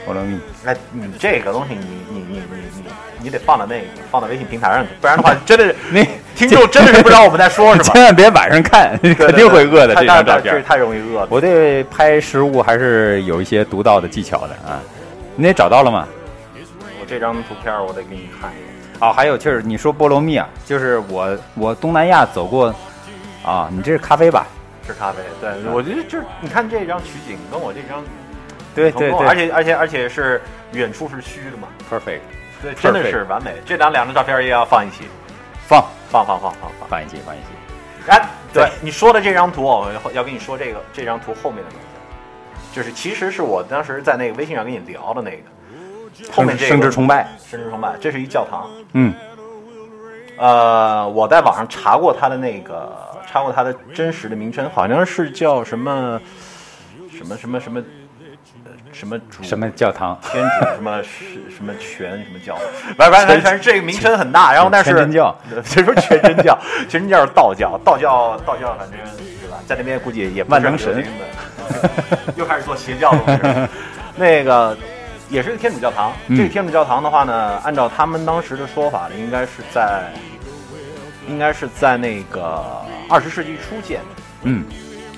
菠萝蜜。哎，你这个东西你，你你你你你得放到那个放到微信平台上去，不然的话，真的是那听众真的是不知道我们在说什么，千万别晚上看，肯定会饿的太这张照片。太容易饿了。我对拍食物还是有一些独到的技巧的啊。你也找到了吗？我这张图片我得给你看。哦，还有就是你说菠萝蜜啊，就是我我东南亚走过啊，你这是咖啡吧？是咖啡，对，我觉得就是你看这张取景跟我这张对对对，而且而且而且是远处是虚的嘛，perfect，对，真的是完美。这两两张照片也要放一起，放放放放放放。放一集放一集。哎，对对你说的这张图，我要跟你说这个这张图后面的东西，就是其实是我当时在那个微信上跟你聊的那个后面这个生殖崇拜，生殖崇拜，这是一教堂。嗯，呃，我在网上查过它的那个，查过它的真实的名称，好像是叫什么什么什么什么呃什么主什么教堂？天主什么是什么全什么教，反正反正这个名称很大，然后但是全真教，这不是全真教，全真教是道教，道教道教反正对吧，在那边估计也不是万能神 又开始做邪教了。那个也是个天主教堂，嗯这个天主教堂的话呢，按照他们当时的说法呢，应该是在应该是在那个二十世纪初建的。嗯，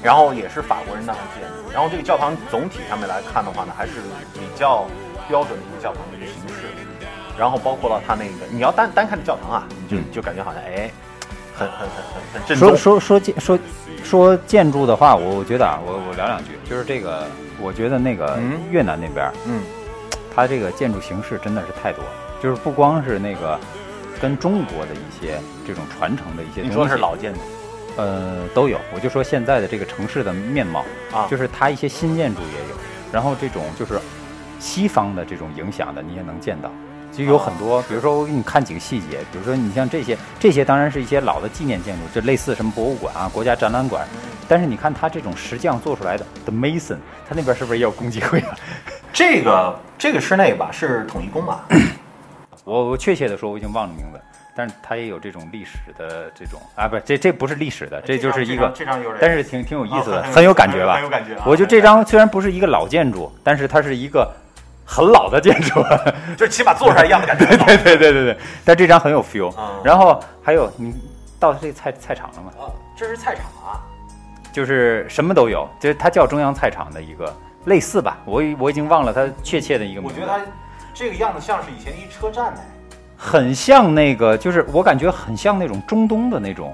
然后也是法国人当时建的。然后这个教堂总体上面来看的话呢，还是比较标准的一个教堂的一个形式。然后包括了它那个，你要单单看这教堂啊，你就嗯就感觉好像哎，很很很很很正说。说说建说说建筑的话，我我觉得啊，我我聊两句，就是这个，我觉得那个嗯越南那边儿，嗯，它这个建筑形式真的是太多了，就是不光是那个跟中国的一些这种传承的一些东西，你说是老建筑呃都有。我就说现在的这个城市的面貌，啊，就是它一些新建筑也有，然后这种就是西方的这种影响的，你也能见到。就有很多，比如说我给你看几个细节，比如说你像这些，这些当然是一些老的纪念建筑，就类似什么博物馆啊、国家展览馆，但是你看它这种石匠做出来的 The Mason，它那边是不是也有共济会啊？这个这个室内吧，是统一宫吧？我我确切的说我已经忘了名字，但是它也有这种历史的这种啊，不这这不是历史的，这就是一个，这张有，但是挺挺有意思的，啊很有感觉吧很？有感觉啊。我觉得这张虽然不是一个老建筑，但是它是一个很老的建筑。就是起码做出来一样的感觉。对对对对对对，但这张很有 feel。嗯然后还有你到这菜菜场了吗？啊，这是菜场啊。就是什么都有，就是它叫中央菜场的一个类似吧，我已我已经忘了它确切的一个名字。我觉得它这个样子像是以前一车站呢。很像那个，就是我感觉很像那种中东的那种，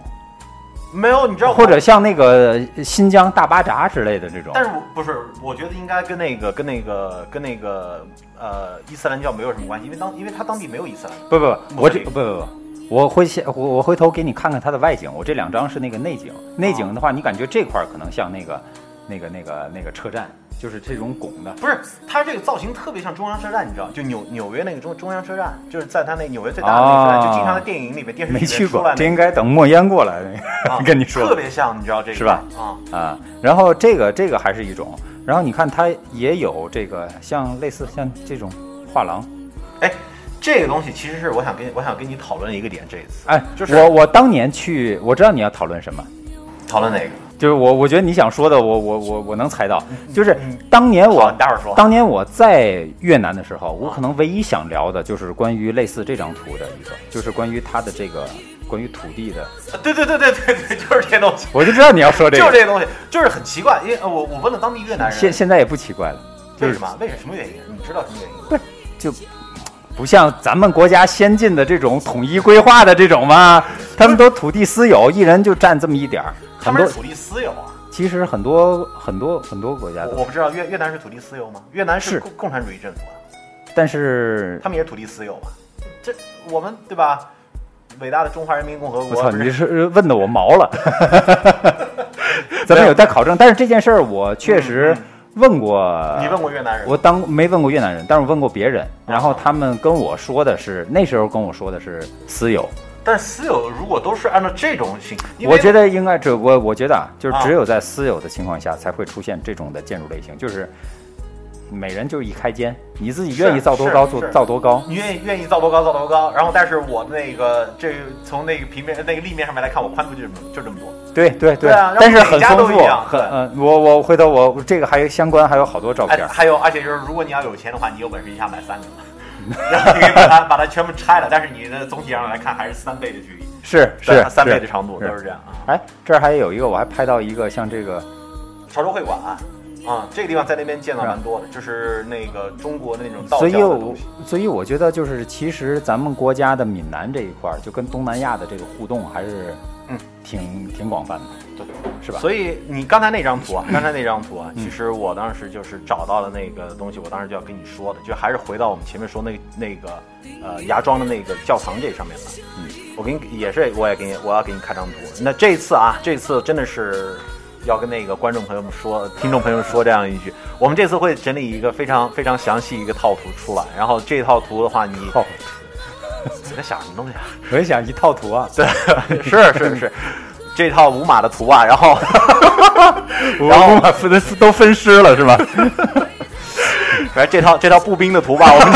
没有，你知道或者像那个新疆大巴扎之类的这种。但是我不是，我觉得应该跟那个跟那个跟那个呃伊斯兰教没有什么关系，因为当因为他当地没有伊斯兰。不不不，我这不不不，我会先我我回头给你看看它的外景。我这两张是那个内景，内景的话，你感觉这块儿可能像那个那个那个那个车站，就是这种拱的。不是，它这个造型特别像中央车站，你知道？就纽纽约那个中中央车站，就是在它那纽约最大的那个车站，哦就经常在电影里面、电视里面没去出，过这应该等莫言过来啊 跟你说特别像，你知道这个是吧？啊，啊。然后这个这个还是一种，然后你看它也有这个像类似像这种画廊，哎这个东西其实是我想跟我想跟你讨论一个点，这一次哎，就是我我当年去，我知道你要讨论什么，讨论哪个？就是我我觉得你想说的，我我我我能猜到，就是当年我你待会儿说当年我在越南的时候，我可能唯一想聊的就是关于类似这张图的一个，就是关于它的这个关于土地的，啊对对对对对对，就是这些东西，我就知道你要说这个，就是这些东西，就是很奇怪，因为呃我我问了当地越南人，现现在也不奇怪了，就是为什么？为什么原因？你知道什么原因吗？就不像咱们国家先进的这种统一规划的这种嘛，他们都土地私有，一人就占这么一点儿，他们是土地私有啊。其实很多很多很多国家都我我不知道越越南是土地私有吗？越南是是共共产主义政府啊，但是他们也是土地私有啊。这我们对吧？伟大的中华人民共和国，我操，你是问的我毛了。咱们有待考证，但是这件事儿我确实问过。你问过越南人？我当没问过越南人，但是我问过别人，然后他们跟我说的是那时候跟我说的是私有。但私有如果都是按照这种形，我觉得应该这我我觉得啊，就是啊只有在私有的情况下才会出现这种的建筑类型，就是每人就是一开间，你自己愿意造多高就造多高。你愿意愿意造多高造多高，然后但是我的那个这从那个平面那个立面上面来看，我宽度就这么就这么多。对对对啊但是很丰富嗯，我我回头我这个还有相关还有好多照哎，片。还有而且就是如果你要有钱的话，你有本事一下买三个，然后你可以把它把它全部拆了，但是你的总体上来看还是三倍的距离，是是三倍的长度是都是这样啊。哎，这儿还有一个，我还拍到一个像这个，潮州会馆啊，这个地方在那边见到蛮多的，就是那个中国的那种道所以我教的东西。所以我觉得就是其实咱们国家的闽南这一块儿，就跟东南亚的这个互动还是嗯挺挺广泛的，对是吧？所以你刚才那张图啊，刚才那张图啊，其实我当时就是找到了那个东西，我当时就要跟你说的，就还是回到我们前面说那那个呃芽庄的那个教堂这上面了。嗯，我给你也是，我也给你我要给你看张图。那这次啊，这次真的是要跟那个观众朋友们说，听众朋友们说这样一句，我们这次会整理一个非常非常详细一个套图出来，然后这套图的话，你套你在想什么东西啊？我一想一套图啊，对，是是是，这套五码的图啊，然后。然后把分都分尸了是吧？反正这套这套步兵的图吧，我们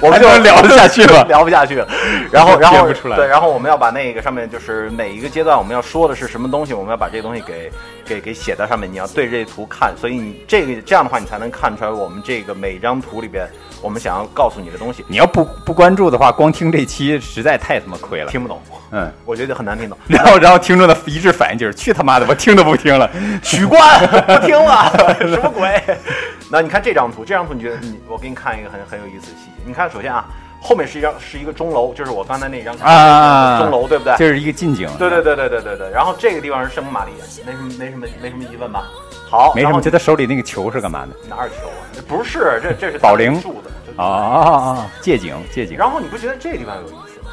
我们就能聊得下去了聊不下去了。然后然后对，然后我们要把那个上面就是每一个阶段我们要说的是什么东西，我们要把这个东西给给给写在上面，你要对这图看，所以你这个这样的话，你才能看出来我们这个每张图里边我们想要告诉你的东西。你要不不关注的话，光听这期实在太他妈亏了。听不懂，嗯，我觉得很难听懂。然后然后听众的一致反应就是去他妈的，我听都不听了。取关不听了，什么鬼？那你看这张图，这张图你觉得你我给你看一个很很有意思的细节。你看，首先啊，后面是一张是一个钟楼，就是我刚才那张看啊，钟楼，对不对？这是一个近景。对对对对对对对。然后这个地方是圣母玛利亚，没什么没什么没什么疑问吧？好，没什么，就他手里那个球是干嘛的？哪有球啊？这不是，这这是 保龄树的。啊啊啊啊！借景借景。然后你不觉得这个地方有意思吗？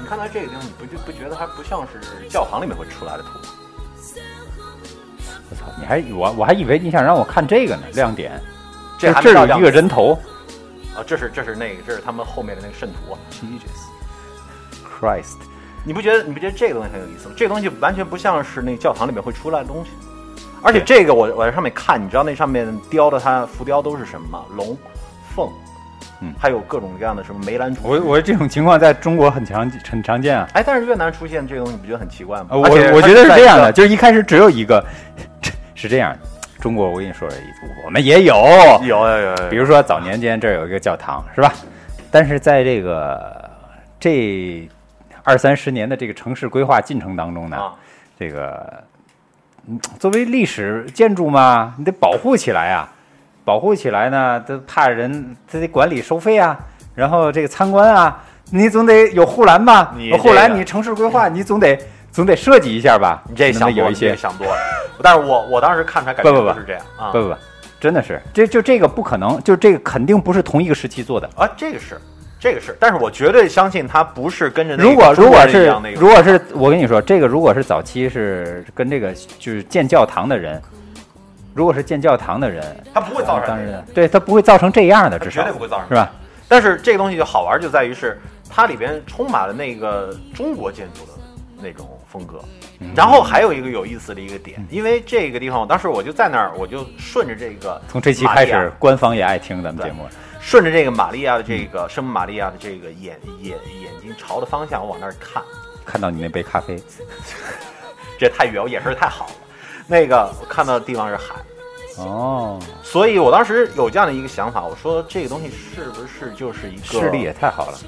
你看到这个地方，你不就不觉得它不像是教堂里面会出来的图吗？我操！你还我我还以为你想让我看这个呢，亮点。这这有一个人头。啊，这是这是那个这是他们后面的那个圣徒啊。Jesus Christ！你不觉得你不觉得这个东西很有意思吗？这个东西完全不像是那教堂里面会出来的东西，而且这个我我在上面看，你知道那上面雕的它浮雕都是什么吗？龙、凤，嗯还有各种各样的什么梅兰竹。我我这种情况在中国很常很常见啊。哎，但是越南出现这个东西，你不觉得很奇怪吗？呃我我觉得是这样的，就是一开始只有一个，是这样的。中国我跟你说，我们也有，有有有有，比如说早年间这儿有一个教堂，是吧？但是在这个这二三十年的这个城市规划进程当中呢，啊，这个嗯作为历史建筑嘛，你得保护起来啊，保护起来呢，都怕人，他得管理收费啊，然后这个参观啊，你总得有护栏吧？护栏，你城市规划你总得总得设计一下吧？你这想有一些想多了。但是我我当时看出来感觉不不不是这样啊不不不，真的是，这就这个不可能，就这个肯定不是同一个时期做的。啊，这个是这个是，但是我绝对相信它不是跟着那个如果如果是如果是我跟你说，这个如果是早期是跟这个就是建教堂的人，如果是建教堂的人，他不会造成对他不会造成这样的，它至少绝对不会造成是吧？但是这个东西就好玩，就在于是它里边充满了那个中国建筑的那种风格。嗯。然后还有一个有意思的一个点，因为这个地方，我当时我就在那儿，我就顺着这个从这期开始，官方也爱听咱们节目。顺着这个玛利亚的这个圣母玛利亚的这个眼眼眼睛朝的方向，我往那儿看，看到你那杯咖啡，这太远，我眼神太好了。那个我看到的地方是海，哦，所以我当时有这样的一个想法，我说这个东西是不是就是一个视力也太好了。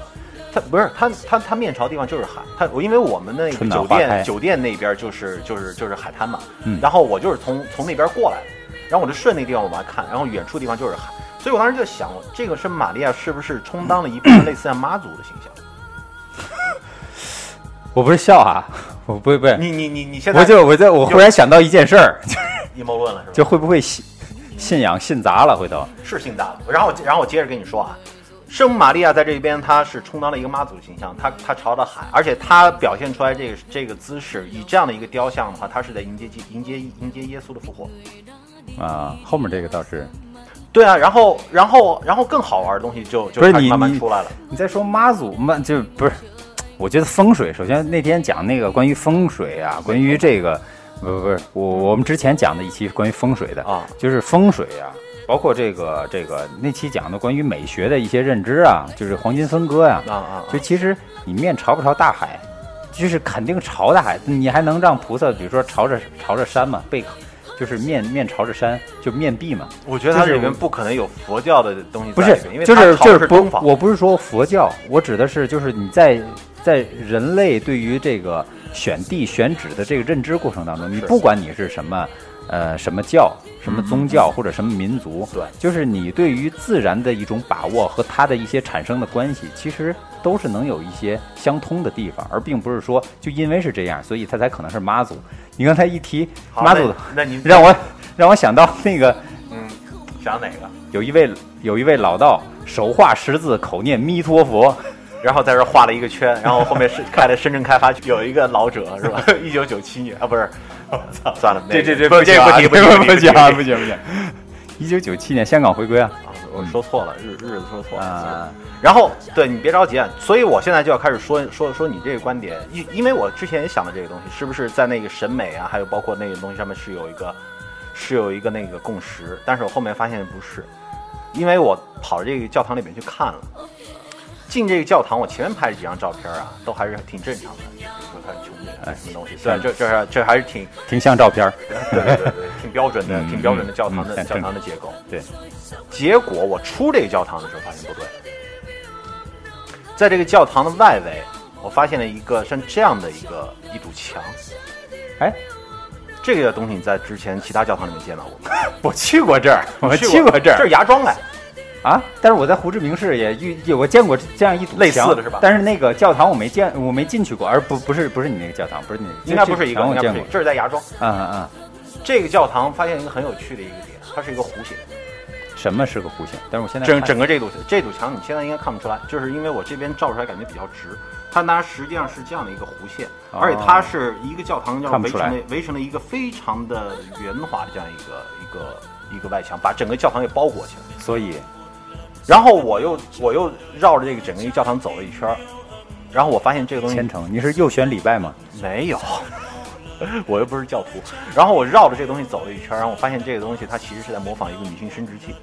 它不是他他他面朝地方就是海，他我因为我们的那个酒店酒店那边就是就是就是海滩嘛，嗯然后我就是从从那边过来的，然后我就顺那个地方往外看，然后远处地方就是海，所以我当时就想，这个是玛利亚是不是充当了一部分类似像妈祖的形象？我不是笑啊，我不不是，你你你你现在我就我在我忽然想到一件事儿，就阴谋论了是吧？就会不会信信仰信砸了？回头是信砸了。然后然后我接着跟你说啊，圣母玛利亚在这边，她是充当了一个妈祖形象，她她朝着海，而且她表现出来这个这个姿势，以这样的一个雕像的话，她是在迎接迎接迎接耶稣的复活。啊，后面这个倒是对啊，然后然后然后更好玩的东西就就开始慢慢出来了。你在说妈祖嘛就不是？我觉得风水，首先那天讲那个关于风水啊，关于这个不不不是我我们之前讲的一期关于风水的啊，就是风水啊，包括这个这个那期讲的关于美学的一些认知啊，就是黄金分割呀、啊啊，就其实你面朝不朝大海，就是肯定朝大海，你还能让菩萨，比如说朝着朝着山嘛，背就是面面朝着山，就面壁嘛。我觉得它里面不可能有佛教的东西不是因为，就是就是不。我不是说佛教，我指的是就是你在在人类对于这个选地选址的这个认知过程当中，你不管你是什么。呃，什么教、什么宗教或者什么民族，对就是你对于自然的一种把握和它的一些产生的关系，其实都是能有一些相通的地方，而并不是说就因为是这样，所以它才可能是妈祖。你刚才一提好妈祖，那那您让我让我想到那个嗯，想哪个？有一位有一位老道手画十字，口念弥陀佛。然后在这画了一个圈，然后后面是开了深圳开发区，有一个老者是吧？一九九七年啊，不是，算了，这这这不这个不提不提不提行啊不行不行。一九九七年香港回归啊啊，我说错了，日日子说错了。啊然后对你别着急啊，所以我现在就要开始说说说你这个观点，因因为我之前也想到这个东西，是不是在那个审美啊，还有包括那个东西上面是有一个是有一个那个共识，但是我后面发现不是，因为我跑这个教堂里面去看了。进这个教堂，我前面拍了几张照片啊，都还是挺正常的。比如说它是穹顶啊，什么东西，对，这这这还是挺挺像照片。对对对对，挺标准的，嗯挺标准的教堂的教堂的结构。对，结果我出这个教堂的时候发现不对，在这个教堂的外围，我发现了一个像这样的一个一堵墙。哎，这个东西你在之前其他教堂里面见到过吗？我去过这儿，我去去过这儿这是儿芽庄哎，啊。但是我在胡志明市也遇有我见过这样一堵类似墙的是吧但是那个教堂我没见，我没进去过，而不不是不是你那个教堂，不是你那个，应该不是一个，我见过。这是在芽庄。嗯嗯嗯，这个教堂发现一个很有趣的一个点，它是一个弧形。什么是个弧形？但是我现在整整个这堵这堵墙，你现在应该看不出来，就是因为我这边照出来感觉比较直，它它实际上是这样的一个弧线，哦而且它是一个教堂要看不出来围成了围成了一个非常的圆滑的这样一个一个一个外墙，把整个教堂给包裹起来。所以然后我又我又绕着这个整个一个教堂走了一圈儿，然后我发现这个东西虔诚，你是又选礼拜吗？没有，我又不是教徒。然后我绕着这个东西走了一圈儿，然后我发现这个东西它其实是在模仿一个女性生殖器。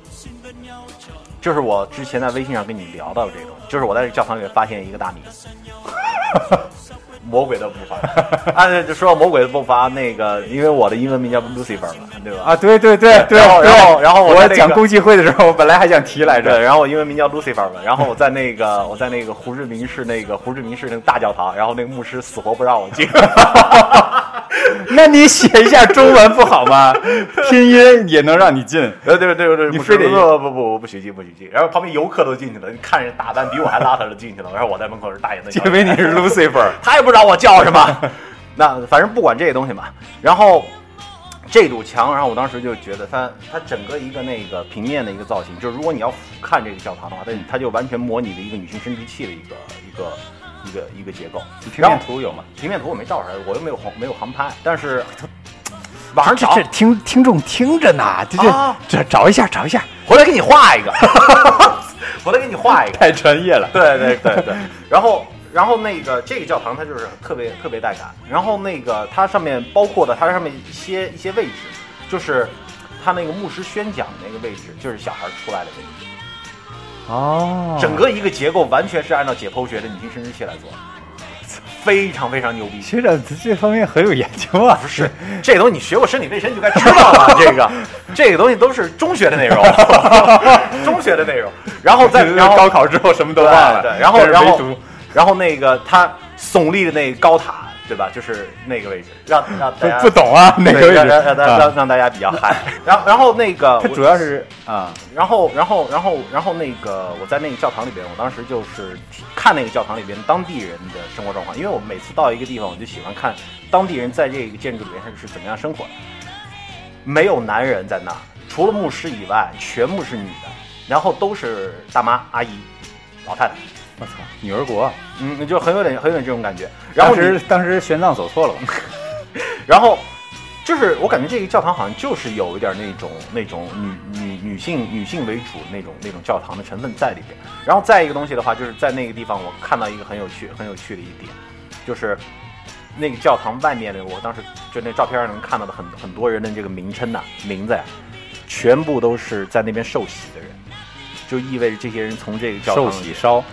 就是我之前在微信上跟你聊到的这个东西，就是我在这个教堂里面发现一个大米，魔鬼的步伐。啊，对就说到魔鬼的步伐，那个因为我的英文名叫 Lucifer 嘛，对吧？啊，对对对对，然后然后然后我在讲共济会的时候，我本来还想提来对，着。然后我英文名叫 Lucifer 嘛，然后我在那个我在那个胡志明市那个胡志明市那个大教堂，然后那个牧师死活不让我进。那你写一下中文不好吗？拼音也能让你进。呃，对对对你非得不不不，我不许进，不许进。然后旁边游客都进去了，你看人打扮比我还邋遢的进去了，然后我在门口是大眼的。因为你是 Lucifer，他也不知道我叫什么。那反正不管这些东西嘛，然后这堵墙，然后我当时就觉得它它整个一个那个平面的一个造型，就是如果你要俯瞰这个教堂的话，它它就完全模拟了一个女性生殖器的一个一个一个一个结构。平面图有吗？平面图我没照出来，我又没有航没有航拍，但是网上找这这听听众听着呢，这这啊这找一下找一下，回来给你画一个，回来给你画一个。太专业了。对对对对，然后然后那个这个教堂它就是特别特别带感，然后那个它上面包括的它上面一些一些位置，就是它那个牧师宣讲的那个位置，就是小孩出来的位置。哦，整个一个结构完全是按照解剖学的女性生殖器来做的，非常非常牛逼。学长这方面很有研究啊。不是这东西，你学过生理卫生就该知道了。这个这个东西都是中学的内容，中学的内容。然后再然后高考之后什么都忘了，对，对然后然后然后那个他耸立的那个高塔，对吧？就是那个位置，让 让大家不不懂啊，那个位置让让让让大家比较嗨。然后然后那个它主要是啊，然后，然后，然后，然后那个我在那个教堂里边，我当时就是看那个教堂里边当地人的生活状况，因为我每次到一个地方，我就喜欢看当地人在这个建筑里面是是怎么样生活的。没有男人在那儿，除了牧师以外，全部是女的，然后都是大妈、阿姨、老太太，我操，女儿国。嗯，就很有点很有点这种感觉。然后当你时当时玄奘走错了吧？然后就是我感觉这个教堂好像就是有一点那种那种女女女性女性为主那种那种教堂的成分在里边。然后再一个东西的话，就是在那个地方我看到一个很有趣很有趣的一点，就是那个教堂外面的，我当时就那照片上能看到的很很多人的这个名称呐、名字呀，全部都是在那边受洗的人，就意味着这些人从这个教堂受洗烧。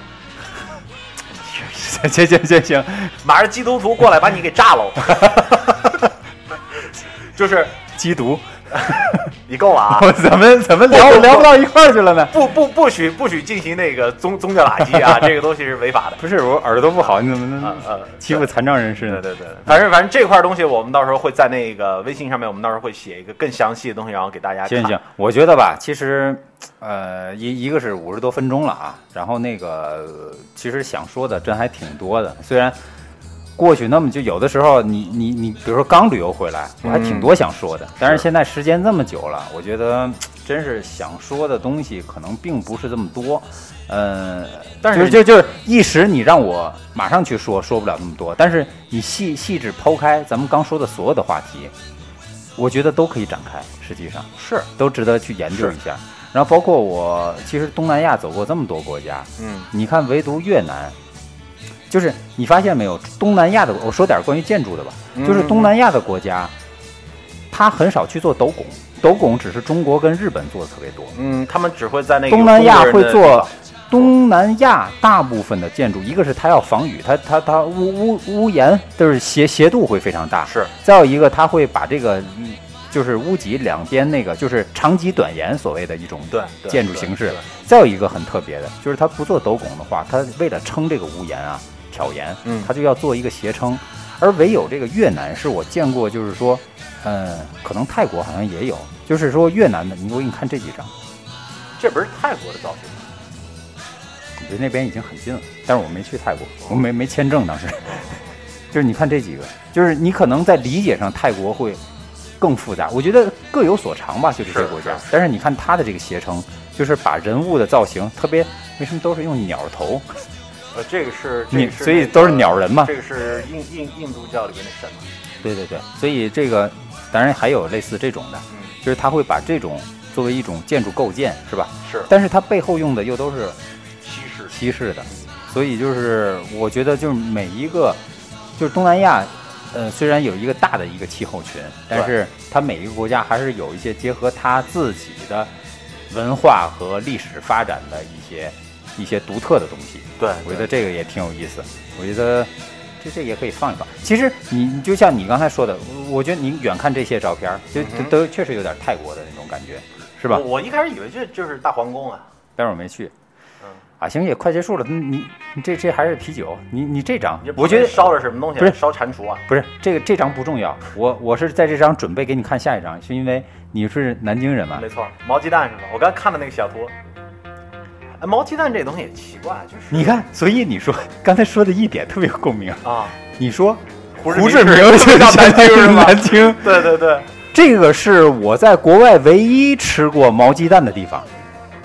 行行行行行，马上基督徒过来把你给炸喽，就是缉毒，你够了啊！我怎么怎么聊聊不到一块儿去了呢？不不不许不许进行那个宗宗教打击啊，这个东西是违法的。不是我耳朵不好，你怎么呃能呃，欺负残障人士呢？对对对，反正反正这块东西我们到时候会在那个微信上面，我们到时候会写一个更详细的东西，然后给大家看。行行，我觉得吧，其实，呃，一一个是五十多分钟了啊，然后那个呃其实想说的真还挺多的，虽然过去那么就有的时候你你你，比如说刚旅游回来，我还挺多想说的，但是现在时间这么久了，我觉得真是想说的东西可能并不是这么多，呃，但是就就是一时你让我马上去说，说不了那么多，但是你细细致剖开咱们刚说的所有的话题，我觉得都可以展开，实际上。是，都值得去研究一下。然后包括我，其实东南亚走过这么多国家，嗯。你看唯独越南，就是你发现没有，东南亚的，我说点关于建筑的吧，嗯就是东南亚的国家，它很少去做斗拱，斗拱只是中国跟日本做的特别多。嗯，他们只会在那个东南亚会做，东南亚大部分的建筑，一个是它要防雨，它它它屋屋屋檐就是斜斜度会非常大，是。再有一个，它会把这个嗯就是屋脊两边那个就是长脊短檐所谓的一种建筑形式。再有一个很特别的，就是它不做斗拱的话，它为了撑这个屋檐啊挑檐，嗯它就要做一个斜撑。而唯有这个越南是我见过，就是说，呃，可能泰国好像也有，就是说越南的，你我给你看这几张，这不是泰国的造型吗？离那边已经很近了，但是我没去泰国，我没没签证当时。就是你看这几个，就是你可能在理解上泰国会更复杂，我觉得各有所长吧，就这些国家是。但是你看他的这个携程，就是把人物的造型特别，为什么都是用鸟头？呃，这个是，这你所以都是鸟人嘛这个是印印印度教里面的神嘛。对对对，所以这个当然还有类似这种的，嗯，就是他会把这种作为一种建筑构建，是吧？是但是它背后用的又都是西式。西式的，所以就是我觉得就是每一个，就是东南亚，呃，虽然有一个大的一个气候群，但是它每一个国家还是有一些结合它自己的文化和历史发展的一些一些独特的东西。对，我觉得这个也挺有意思，我觉得这这也可以放一放。其实你你就像你刚才说的，我觉得你远看这些照片，就嗯都都确实有点泰国的那种感觉，是吧我？一开始以为这就是大皇宫啊。但是我没去。嗯，啊，行，也快结束了。你你你这这还是啤酒，你你这张，我觉得烧了什么东西啊？不是烧蟾蜍啊。不是这个这张不重要。我我是在这张准备给你看下一张，是因为你是南京人嘛没。错，毛鸡蛋是吧？我刚看的那个小图。哎，毛鸡蛋这东西也奇怪，就是你看，所以你说刚才说的一点特别有共鸣。啊，你说胡胡志志明明是叫南京是吗？南京，对对对这个是我在国外唯一吃过毛鸡蛋的地方。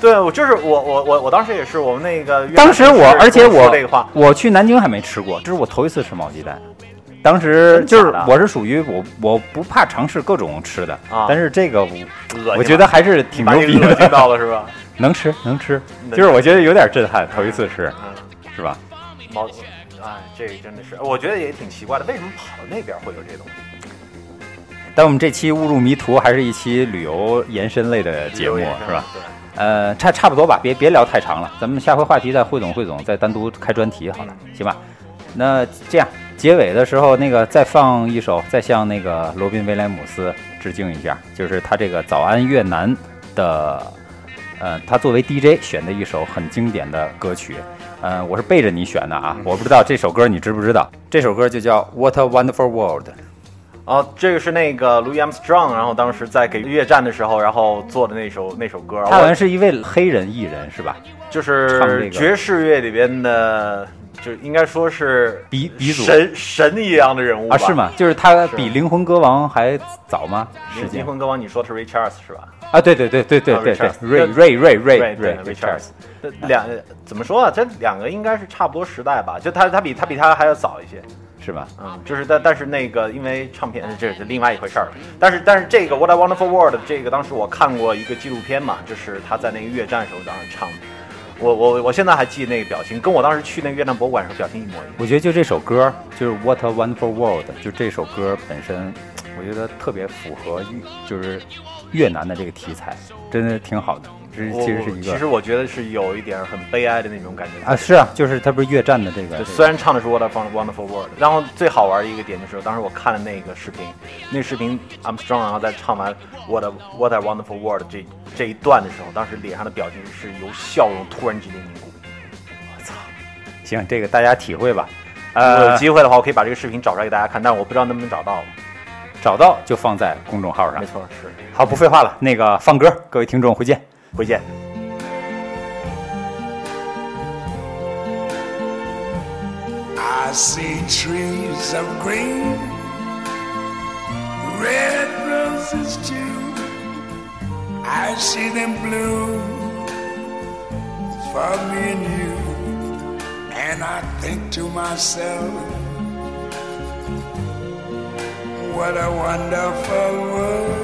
对，我就是我我我我当时也是，我们那个当时我，而且我我去南京还没吃过，这是我头一次吃毛鸡蛋。当时就是我是属于我我不怕尝试各种吃的，啊但是这个我我觉得还是挺牛逼的，到了是吧？能吃能吃，就是我觉得有点震撼，头一次吃嗯，是吧？毛，哎，这个真的是，我觉得也挺奇怪的，为什么跑到那边会有这东西？但我们这期误入迷途还是一期旅游延伸类的节目，是吧？呃，差差不多吧，别别聊太长了，咱们下回话题再汇总汇总，再单独开专题好了，行吧？那这样结尾的时候，那个再放一首，再向那个罗宾威廉姆斯致敬一下，就是他这个《早安越南》的，呃，他作为 DJ 选的一首很经典的歌曲，呃，我是背着你选的啊，我不知道这首歌你知不知道？这首歌就叫《What a Wonderful World》。哦，这个是那个 Louis Armstrong，然后当时在给越战的时候，然后做的那首那首歌。他好像是一位黑人艺人，是吧？就是爵士乐里边的，就应该说是鼻鼻祖神神一样的人物啊？是吗？就是他比灵魂歌王还早吗？灵魂歌王，你说的是 Ray Charles 是吧？啊，对对对对对对对，Ray Ray Ray Ray Ray Charles。两怎么说啊？这两个应该是差不多时代吧？就他他比他比他还要早一些。是吧？嗯，就是但但是那个，因为唱片这是另外一回事儿。但是但是这个《What a Wonderful World》这个当时我看过一个纪录片嘛，就是他在那个越战时候当时唱的。我我我现在还记那个表情，跟我当时去那个越南博物馆时候表情一模一样。我觉得就这首歌，就是《What a Wonderful World》，就这首歌本身，我觉得特别符合就是越南的这个题材，真的挺好的。其实是一个，其实我觉得是有一点很悲哀的那种感觉啊，是啊，就是他不是越战的这个，虽然唱的是 What a Wonderful World，然后最好玩的一个点就是，当时我看了那个视频，那视频 Armstrong 然后在唱完 What a What a Wonderful World 这这一段的时候，当时脸上的表情是由笑容突然之间凝固。我操，行，这个大家体会吧。呃，有机会的话，我可以把这个视频找出来给大家看，但是我不知道能不能找到，找到就放在公众号上。没错，是。好，不废话了，那个放歌，各位听众回见。回见。I see trees of green, red roses too. I see them bloom for me and you. And I think to myself, what a wonderful world.